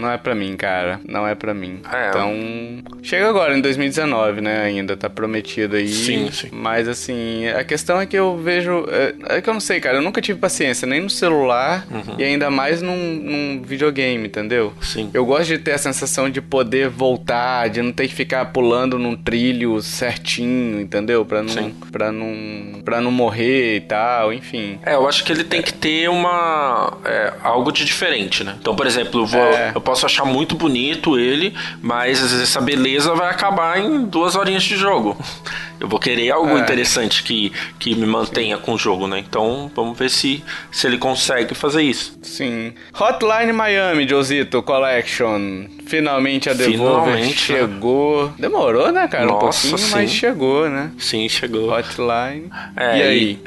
não é pra mim, cara. Não é pra mim. É. Então, chega agora em 2019, né? Ainda tá prometido aí. Sim, sim. Mas assim, a questão é que eu vejo. É, é que eu não sei, cara. Eu nunca tive paciência nem no celular uhum. e ainda mais num, num, videogame, entendeu? Sim. Eu gosto de ter a sensação de poder voltar, de não ter que ficar pulando num trilho certinho, entendeu? Pra não, sim. pra não, pra não morrer e tal, enfim. É, eu acho que ele tem que ter uma. É, algo de diferente, né? Então, por exemplo, eu, vou, é. eu posso achar muito bonito ele, mas essa beleza vai acabar em duas horinhas de jogo. Eu vou querer algo é. interessante que, que me mantenha com o jogo, né? Então vamos ver se, se ele consegue fazer isso. Sim. Hotline Miami, Josito Collection. Finalmente a Devolver Finalmente, né? chegou. Né? Demorou, né, cara? Nossa, um pouquinho, sim. mas chegou, né? Sim, chegou. Hotline. É, e aí?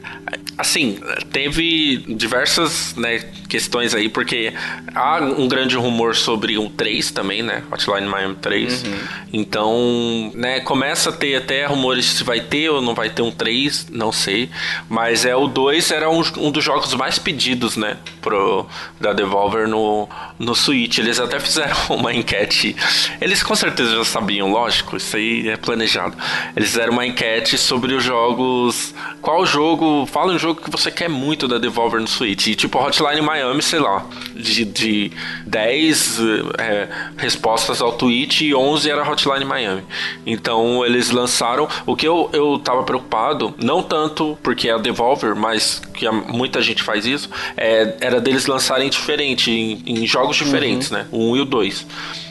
Assim, teve diversas né, questões aí, porque há um grande rumor sobre um 3 também, né? Hotline Miami 3. Uhum. Então, né, começa a ter até rumores se vai ter ou não vai ter um 3, não sei. Mas é o 2 era um, um dos jogos mais pedidos, né? Pro, da Devolver no, no Switch. Eles até fizeram (laughs) uma enquete. Eles com certeza já sabiam, lógico, isso aí é planejado. Eles fizeram uma enquete sobre os jogos. Qual jogo. Fala um jogo que você quer muito da Devolver no Switch. E tipo Hotline Miami, sei lá. De, de 10 é, respostas ao tweet e 11 era Hotline Miami. Então eles lançaram. O que eu, eu tava preocupado, não tanto porque é a Devolver, mas que muita gente faz isso, é, era deles lançarem diferente, em, em jogos diferentes, uhum. né? O 1 e o 2.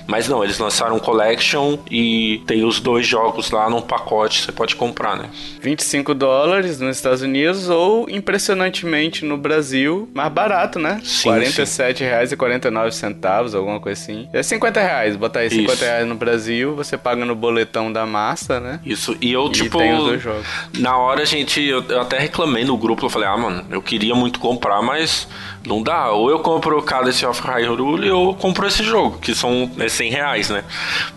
Mas não, eles lançaram um collection e tem os dois jogos lá num pacote, você pode comprar, né? 25 dólares nos Estados Unidos ou impressionantemente no Brasil, mais barato, né? Sim, 47 reais e 49 centavos, alguma coisa assim. É 50 reais, botar aí 50 Isso. reais no Brasil, você paga no boletão da massa, né? Isso, e eu, e tipo, tem os dois jogos. na hora, gente, eu, eu até reclamei no grupo, eu falei, ah, mano, eu queria muito comprar, mas não dá. Ou eu compro o Cadence of Hyrule ou eu compro esse jogo, que são é 100 reais, né?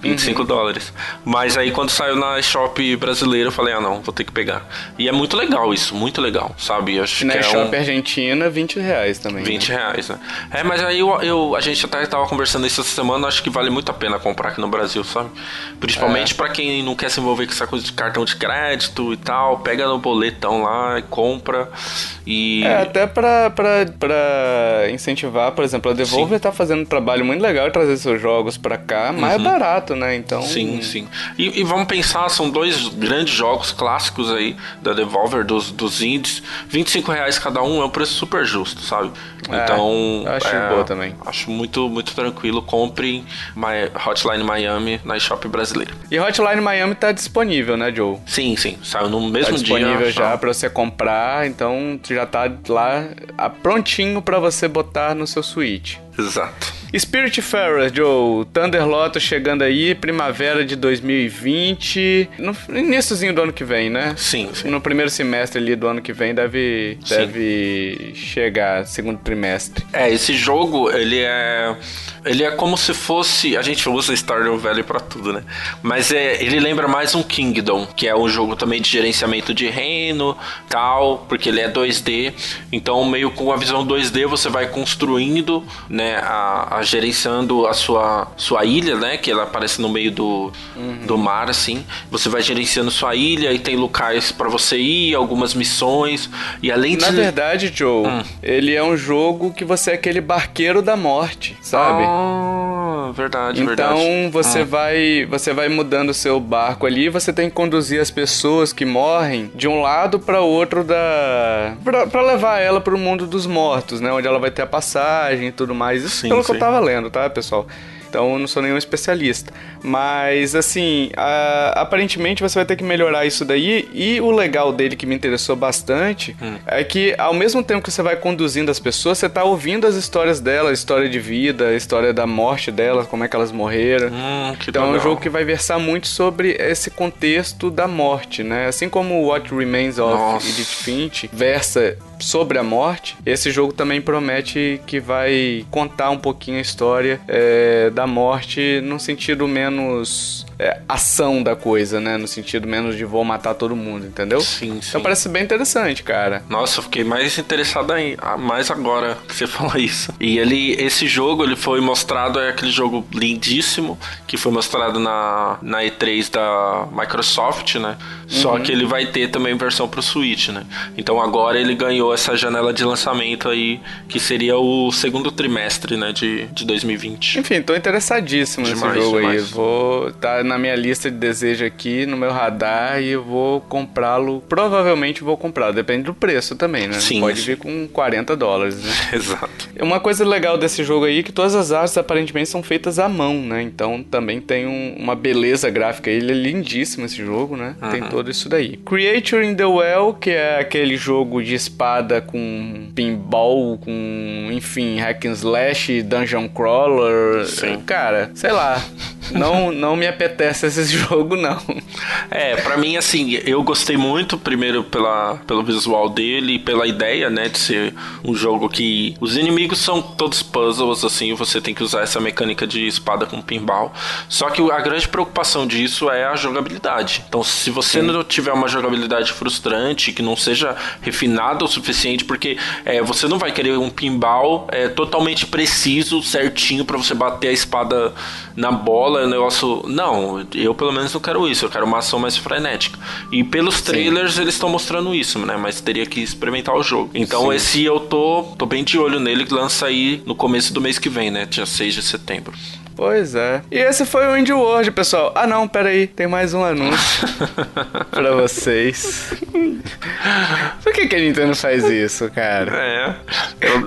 25 uhum. dólares. Mas aí quando saiu na Shop brasileira, eu falei, ah não, vou ter que pegar. E é muito legal isso, muito legal, sabe? Acho na que é Shop um... Argentina, 20 reais também. 20 né? reais, né? É, mas aí eu, eu, a gente até tava conversando isso essa semana, acho que vale muito a pena comprar aqui no Brasil, sabe? Principalmente é. para quem não quer se envolver com essa coisa de cartão de crédito e tal, pega no boletão lá e compra. E... É, até pra, pra, pra incentivar, por exemplo, a Devolver sim. tá fazendo um trabalho muito legal de trazer seus jogos pra cá, mas é uhum. é barato, né? Então. Sim, sim. E, e, vamos pensar, são dois grandes jogos clássicos aí da Devolver, dos, dos indies. 25 reais cada um é um preço super justo, sabe? É, então. Acho é, boa também. Acho muito, muito tranquilo. Compre My, Hotline Miami na eShop brasileira. E Hotline Miami tá disponível, né, Joe? Sim, sim. Saiu no mesmo tá disponível dia. já para você comprar, então já tá lá prontinho para você botar no seu Switch. Exato. Spirit Farer, Joe, Thunder Lotus chegando aí, primavera de 2020, no iníciozinho do ano que vem, né? Sim, sim. No primeiro semestre ali do ano que vem deve, deve chegar, segundo trimestre. É, esse jogo, ele é ele é como se fosse. A gente usa Stardew Valley para tudo, né? Mas é, ele lembra mais um Kingdom, que é um jogo também de gerenciamento de reino, tal, porque ele é 2D. Então, meio com a visão 2D, você vai construindo, né? A, a gerenciando a sua, sua ilha, né? Que ela aparece no meio do, uhum. do mar, assim. Você vai gerenciando sua ilha e tem locais para você ir, algumas missões. E além de. Na verdade, Joe, hum. ele é um jogo que você é aquele barqueiro da morte, sabe? Ah ah, verdade, então, verdade. Então você ah. vai você vai mudando o seu barco ali, você tem que conduzir as pessoas que morrem de um lado para outro da para levar ela para o mundo dos mortos, né, onde ela vai ter a passagem e tudo mais. Isso sim, pelo sim. que eu tava lendo, tá, pessoal? Então eu não sou nenhum especialista. Mas, assim, a, aparentemente você vai ter que melhorar isso daí. E o legal dele que me interessou bastante hum. é que, ao mesmo tempo que você vai conduzindo as pessoas, você tá ouvindo as histórias delas, história de vida, história da morte delas, como é que elas morreram. Hum, então legal. é um jogo que vai versar muito sobre esse contexto da morte, né? Assim como What Remains of Nossa. Edith Finch versa sobre a morte, esse jogo também promete que vai contar um pouquinho a história é, da morte num sentido menos é, ação da coisa, né? No sentido menos de vou matar todo mundo, entendeu? Sim, então sim. Então parece bem interessante, cara. Nossa, eu fiquei mais interessado aí, mais agora que você (laughs) falou isso. E ele, esse jogo, ele foi mostrado, é aquele jogo lindíssimo, que foi mostrado na, na E3 da Microsoft, né? Só uhum. que ele vai ter também versão pro Switch, né? Então agora ele ganhou essa janela de lançamento aí, que seria o segundo trimestre, né, de, de 2020. Enfim, tô interessadíssimo demais, nesse jogo demais. aí. Vou tá na minha lista de desejo aqui, no meu radar, e eu vou comprá-lo. Provavelmente vou comprar, depende do preço também, né? Sim, Pode vir com 40 dólares, né? (laughs) Exato. Uma coisa legal desse jogo aí é que todas as artes aparentemente são feitas à mão, né? Então também tem um, uma beleza gráfica. Ele é lindíssimo esse jogo, né? Uhum. Tem todo isso daí. Creature in the Well, que é aquele jogo de espada com pinball, com, enfim, hack and slash, dungeon crawler. Sim. Cara, sei lá. Não, não me apetece esse (laughs) jogo, não. É, para mim, assim, eu gostei muito, primeiro pela, pelo visual dele e pela ideia, né, de ser um jogo que os inimigos são todos puzzles, assim, você tem que usar essa mecânica de espada com pinball. Só que a grande preocupação disso é a jogabilidade. Então, se você Sim. não tiver uma jogabilidade frustrante, que não seja refinada o suficiente, porque é, você não vai querer um pinball é, totalmente preciso, certinho, para você bater a espada na bola, o negócio. Não, eu pelo menos não quero isso, eu quero uma ação mais frenética. E pelos trailers Sim. eles estão mostrando isso, né? Mas teria que experimentar o jogo. Então Sim. esse eu tô, tô bem de olho nele, que lança aí no começo do mês que vem, né? Dia 6 de setembro. Pois é. E esse foi o Indie World, pessoal. Ah, não, peraí. Tem mais um anúncio (laughs) pra vocês. Por que, que a Nintendo faz isso, cara? É.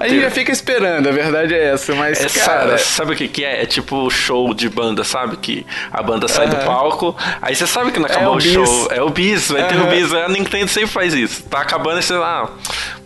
A gente já fica esperando, a verdade é essa, mas, é, cara... Sabe o que que é? É tipo show de banda, sabe? Que a banda sai do palco, aí você sabe que não acabou é o, o show. É o bis, vai ter o bis. A Nintendo sempre faz isso. Tá acabando e você lá, ah,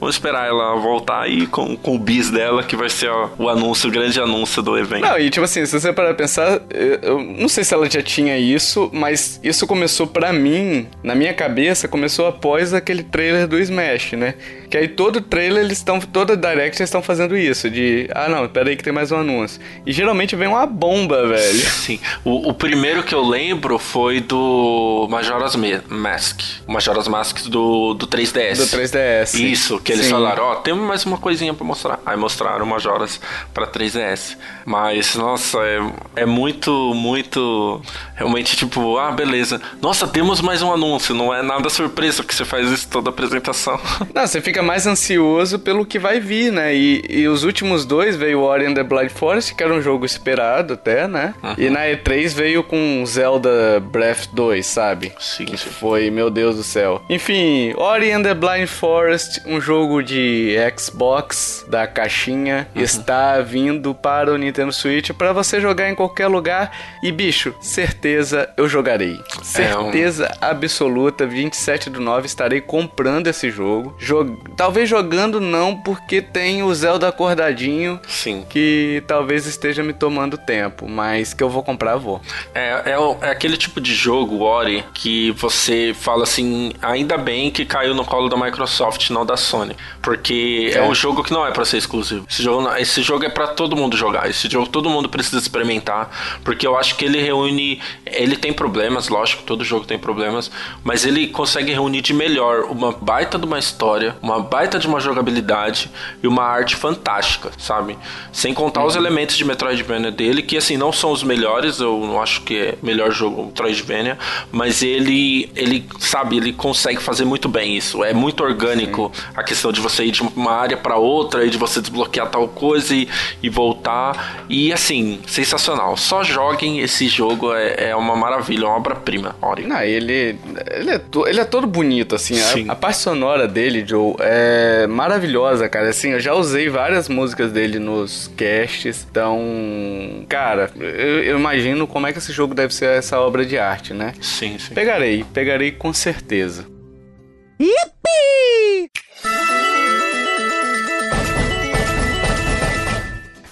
vamos esperar ela voltar aí com, com o bis dela, que vai ser ó, o anúncio, o grande anúncio do evento. Não, e tipo assim, se você você para pensar, eu não sei se ela já tinha isso, mas isso começou para mim, na minha cabeça, começou após aquele trailer do Smash, né? Que aí todo trailer eles estão, toda direct eles estão fazendo isso, de, ah não, espera aí que tem mais um anúncio. E geralmente vem uma bomba, velho. Sim. O, o primeiro que eu lembro foi do Majora's Mask. O Majora's Mask do, do 3DS. Do 3DS. Isso, que eles Sim. falaram, ó, oh, temos mais uma coisinha para mostrar. Aí mostraram o Majora's para 3DS. Mas, nossa, é, é muito, muito. Realmente, tipo, ah, beleza. Nossa, temos mais um anúncio. Não é nada surpresa que você faz isso toda a apresentação. (laughs) Não, você fica mais ansioso pelo que vai vir, né? E, e os últimos dois veio Ori and the Blind Forest, que era um jogo esperado até, né? Uhum. E na E3 veio com Zelda Breath 2, sabe? Sim. Que foi, meu Deus do céu. Enfim, Ori and the Blind Forest, um jogo de Xbox da caixinha, uhum. está vindo para o Nintendo Switch para você jogar em qualquer lugar. E bicho, certeza eu jogarei. Certeza é um... absoluta, 27 do 9 estarei comprando esse jogo. Jog talvez jogando não, porque tem o Zelda acordadinho. Sim. Que talvez esteja me tomando tempo, mas que eu vou comprar, vou. É, é, é aquele tipo de jogo, Ori, que você fala assim: ainda bem que caiu no colo da Microsoft, não da Sony. Porque é, é um jogo que não é para ser exclusivo. Esse jogo, esse jogo é para todo mundo jogar. Esse jogo todo mundo precisa experimentar. Porque eu acho que ele reúne. Ele tem problemas, lógico, todo jogo tem problemas. Mas ele consegue reunir de melhor uma baita de uma história, uma baita de uma jogabilidade e uma arte fantástica, sabe? Sem contar uhum. os elementos de Metroidvania dele, que assim, não são os melhores, eu não acho que é melhor jogo Metroidvania, mas ele, ele sabe, ele consegue fazer muito bem isso. É muito orgânico Sim. a questão de você ir de uma área para outra e de você desbloquear tal coisa e, e voltar. E assim, sensacional. Só joguem esse jogo, é, é uma maravilha, uma obra-prima. Não, ele, ele, é, ele é todo bonito, assim. A, a, parte sonora dele, Joe, é maravilhosa, cara. Assim, eu já usei várias músicas dele nos casts. Então, cara, eu, eu imagino como é que esse jogo deve ser essa obra de arte, né? Sim, sim. Pegarei, pegarei com certeza. Yippee!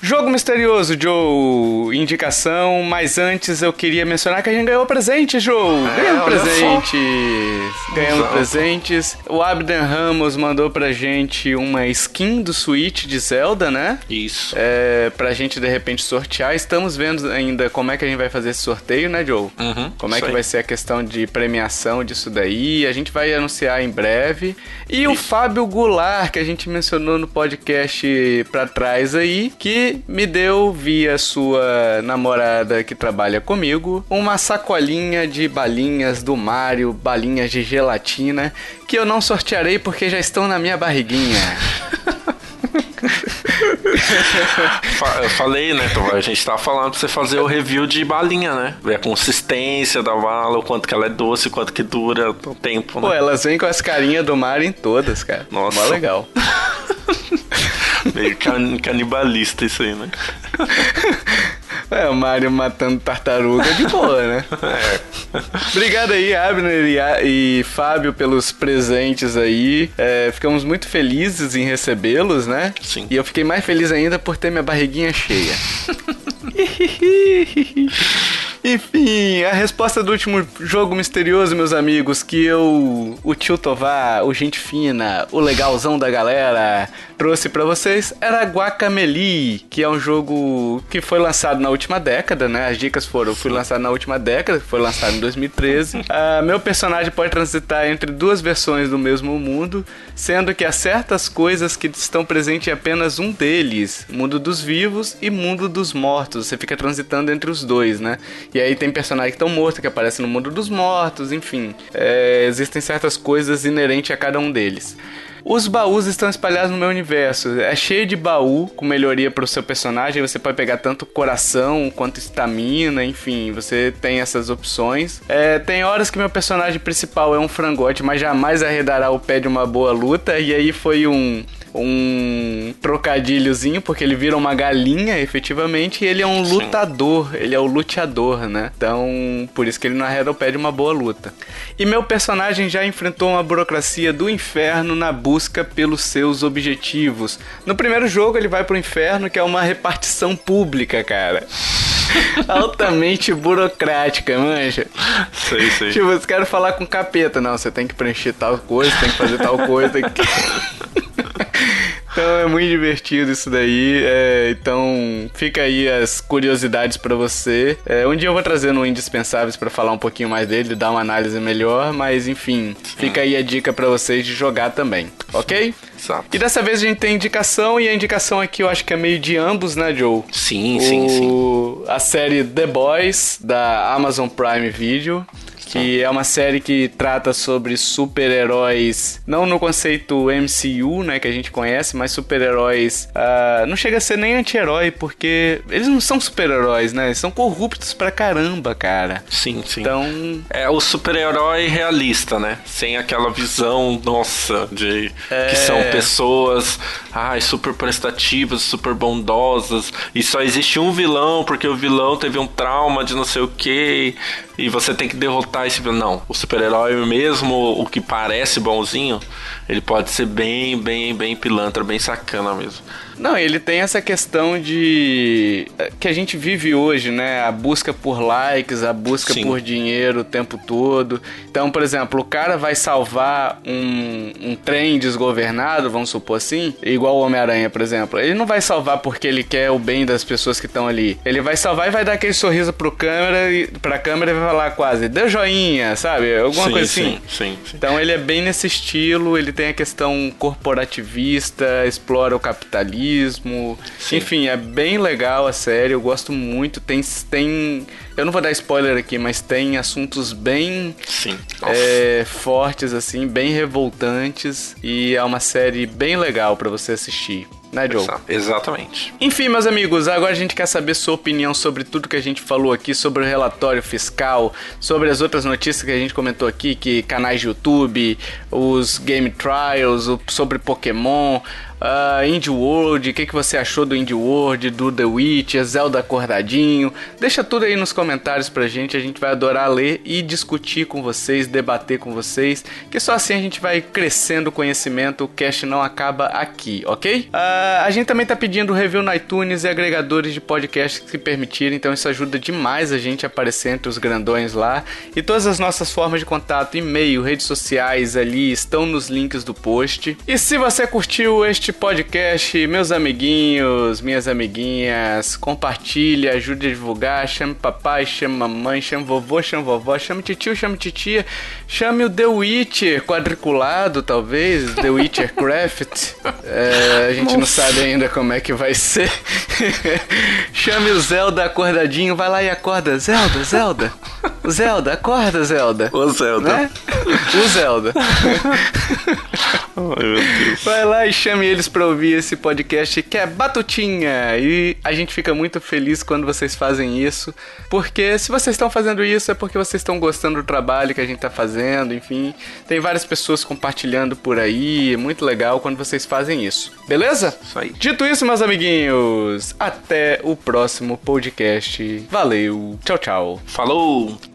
Jogo misterioso, Joe. Indicação, mas antes eu queria mencionar que a gente ganhou presente, Joe. É, ganhamos presentes. Ganhamos presentes. O Abden Ramos mandou pra gente uma skin do Switch de Zelda, né? Isso. É, pra gente de repente sortear. Estamos vendo ainda como é que a gente vai fazer esse sorteio, né, Joe? Uhum, como é que aí. vai ser a questão de premiação disso daí. A gente vai anunciar em breve. E isso. o Fábio Goulart, que a gente mencionou no podcast pra trás aí, que me deu, via sua namorada que trabalha comigo, uma sacolinha de balinhas do Mario, balinhas de gelatina, que eu não sortearei porque já estão na minha barriguinha. (laughs) Eu falei, né, a gente tava falando pra você fazer o review de balinha, né? Ver a consistência da bala, o quanto que ela é doce, o quanto que dura o tempo, né? Pô, elas vêm com as carinhas do mar em todas, cara. Nossa. Mó legal. (laughs) Meio can canibalista isso aí, né? (laughs) É, o Mario matando tartaruga de boa, né? É. Obrigado aí, Abner e, e, Fábio, pelos presentes aí. É, ficamos muito felizes em recebê-los, né? Sim. E eu fiquei mais feliz ainda por ter minha barriguinha cheia. (laughs) Enfim, a resposta do último jogo misterioso, meus amigos, que eu, o tio Tovar, o gente fina, o legalzão da galera, trouxe para vocês era Guacamelee, que é um jogo que foi lançado na última década, né? As dicas foram, fui lançado na última década, foi lançado em 2013. uh, (laughs) ah, meu personagem pode transitar entre duas versões do mesmo mundo, sendo que há certas coisas que estão presentes em apenas um deles, mundo dos vivos e mundo dos mortos. Você fica transitando entre os dois, né? E aí tem personagens que estão mortos, que aparecem no mundo dos mortos, enfim. É, existem certas coisas inerentes a cada um deles. Os baús estão espalhados no meu universo. É cheio de baú com melhoria para o seu personagem. Você pode pegar tanto coração quanto estamina, enfim, você tem essas opções. É, tem horas que meu personagem principal é um frangote, mas jamais arredará o pé de uma boa luta. E aí foi um um trocadilhozinho, porque ele vira uma galinha, efetivamente, e ele é um Sim. lutador, ele é o luteador, né? Então, por isso que ele não arreda o pé de uma boa luta. E meu personagem já enfrentou uma burocracia do inferno na busca pelos seus objetivos. No primeiro jogo, ele vai pro inferno, que é uma repartição pública, cara. (laughs) altamente burocrática, manja. Sei, sei. Tipo, você quer falar com capeta. Não, você tem que preencher tal coisa, tem que fazer tal coisa. (laughs) Então é muito divertido isso daí. É, então fica aí as curiosidades para você. É, um dia eu vou trazer no Indispensáveis para falar um pouquinho mais dele, dar uma análise melhor, mas enfim, fica aí a dica para vocês de jogar também, ok? Exato. E dessa vez a gente tem indicação, e a indicação aqui eu acho que é meio de ambos, né, Joe? Sim, o... sim, sim. A série The Boys, da Amazon Prime Video que é uma série que trata sobre super-heróis, não no conceito MCU, né, que a gente conhece, mas super-heróis. Uh, não chega a ser nem anti-herói, porque eles não são super-heróis, né? Eles são corruptos pra caramba, cara. Sim, sim. Então. É o super-herói realista, né? Sem aquela visão, nossa, de é... que são pessoas ai, super prestativas, super bondosas, e só existe um vilão porque o vilão teve um trauma de não sei o que, e você tem que derrotar esse vilão. Não, o super-herói mesmo, o que parece bonzinho, ele pode ser bem, bem, bem pilantra, bem sacana mesmo. Não, ele tem essa questão de. que a gente vive hoje, né? A busca por likes, a busca Sim. por dinheiro o tempo todo. Então, por exemplo, o cara vai salvar um, um trem desgovernado, vamos supor assim, igual o Homem-Aranha, por exemplo. Ele não vai salvar porque ele quer o bem das pessoas que estão ali. Ele vai salvar e vai dar aquele sorriso pro câmera e pra câmera e vai falar quase, deu joinha, sabe? Alguma sim, coisa assim. Sim, sim, Então ele é bem nesse estilo, ele tem a questão corporativista, explora o capitalismo Sim. Enfim, é bem legal a série, eu gosto muito. Tem, tem. Eu não vou dar spoiler aqui, mas tem assuntos bem Sim. É, fortes, assim, bem revoltantes. E é uma série bem legal para você assistir né, Joe? Exatamente. Enfim, meus amigos, agora a gente quer saber sua opinião sobre tudo que a gente falou aqui, sobre o relatório fiscal, sobre as outras notícias que a gente comentou aqui, que canais de YouTube, os game trials, sobre Pokémon, uh, Indie World, o que, que você achou do Indie World, do The Witcher, Zelda Acordadinho. Deixa tudo aí nos comentários pra gente, a gente vai adorar ler e discutir com vocês, debater com vocês, que só assim a gente vai crescendo o conhecimento, o cast não acaba aqui, ok? Uh, a gente também tá pedindo review no iTunes e agregadores de podcast que permitirem, então isso ajuda demais a gente a aparecer entre os grandões lá. E todas as nossas formas de contato, e-mail, redes sociais ali estão nos links do post. E se você curtiu este este podcast, meus amiguinhos, minhas amiguinhas, compartilhe, ajude a divulgar, chame papai, chame mamãe, chame vovô, chame vovó, chame tio, chame titia, chame o The Witcher quadriculado, talvez, The Witcher (laughs) Craft. É, a gente Nossa. não sabe ainda como é que vai ser. chame o Zelda acordadinho, vai lá e acorda, Zelda, Zelda. Zelda, acorda, Zelda. O Zelda. Né? O Zelda. (laughs) Deus. Vai lá e chame eles pra ouvir esse podcast que é Batutinha. E a gente fica muito feliz quando vocês fazem isso. Porque se vocês estão fazendo isso é porque vocês estão gostando do trabalho que a gente tá fazendo. Enfim, tem várias pessoas compartilhando por aí. É muito legal quando vocês fazem isso. Beleza? Isso aí. Dito isso, meus amiguinhos, até o próximo podcast. Valeu, tchau, tchau. Falou!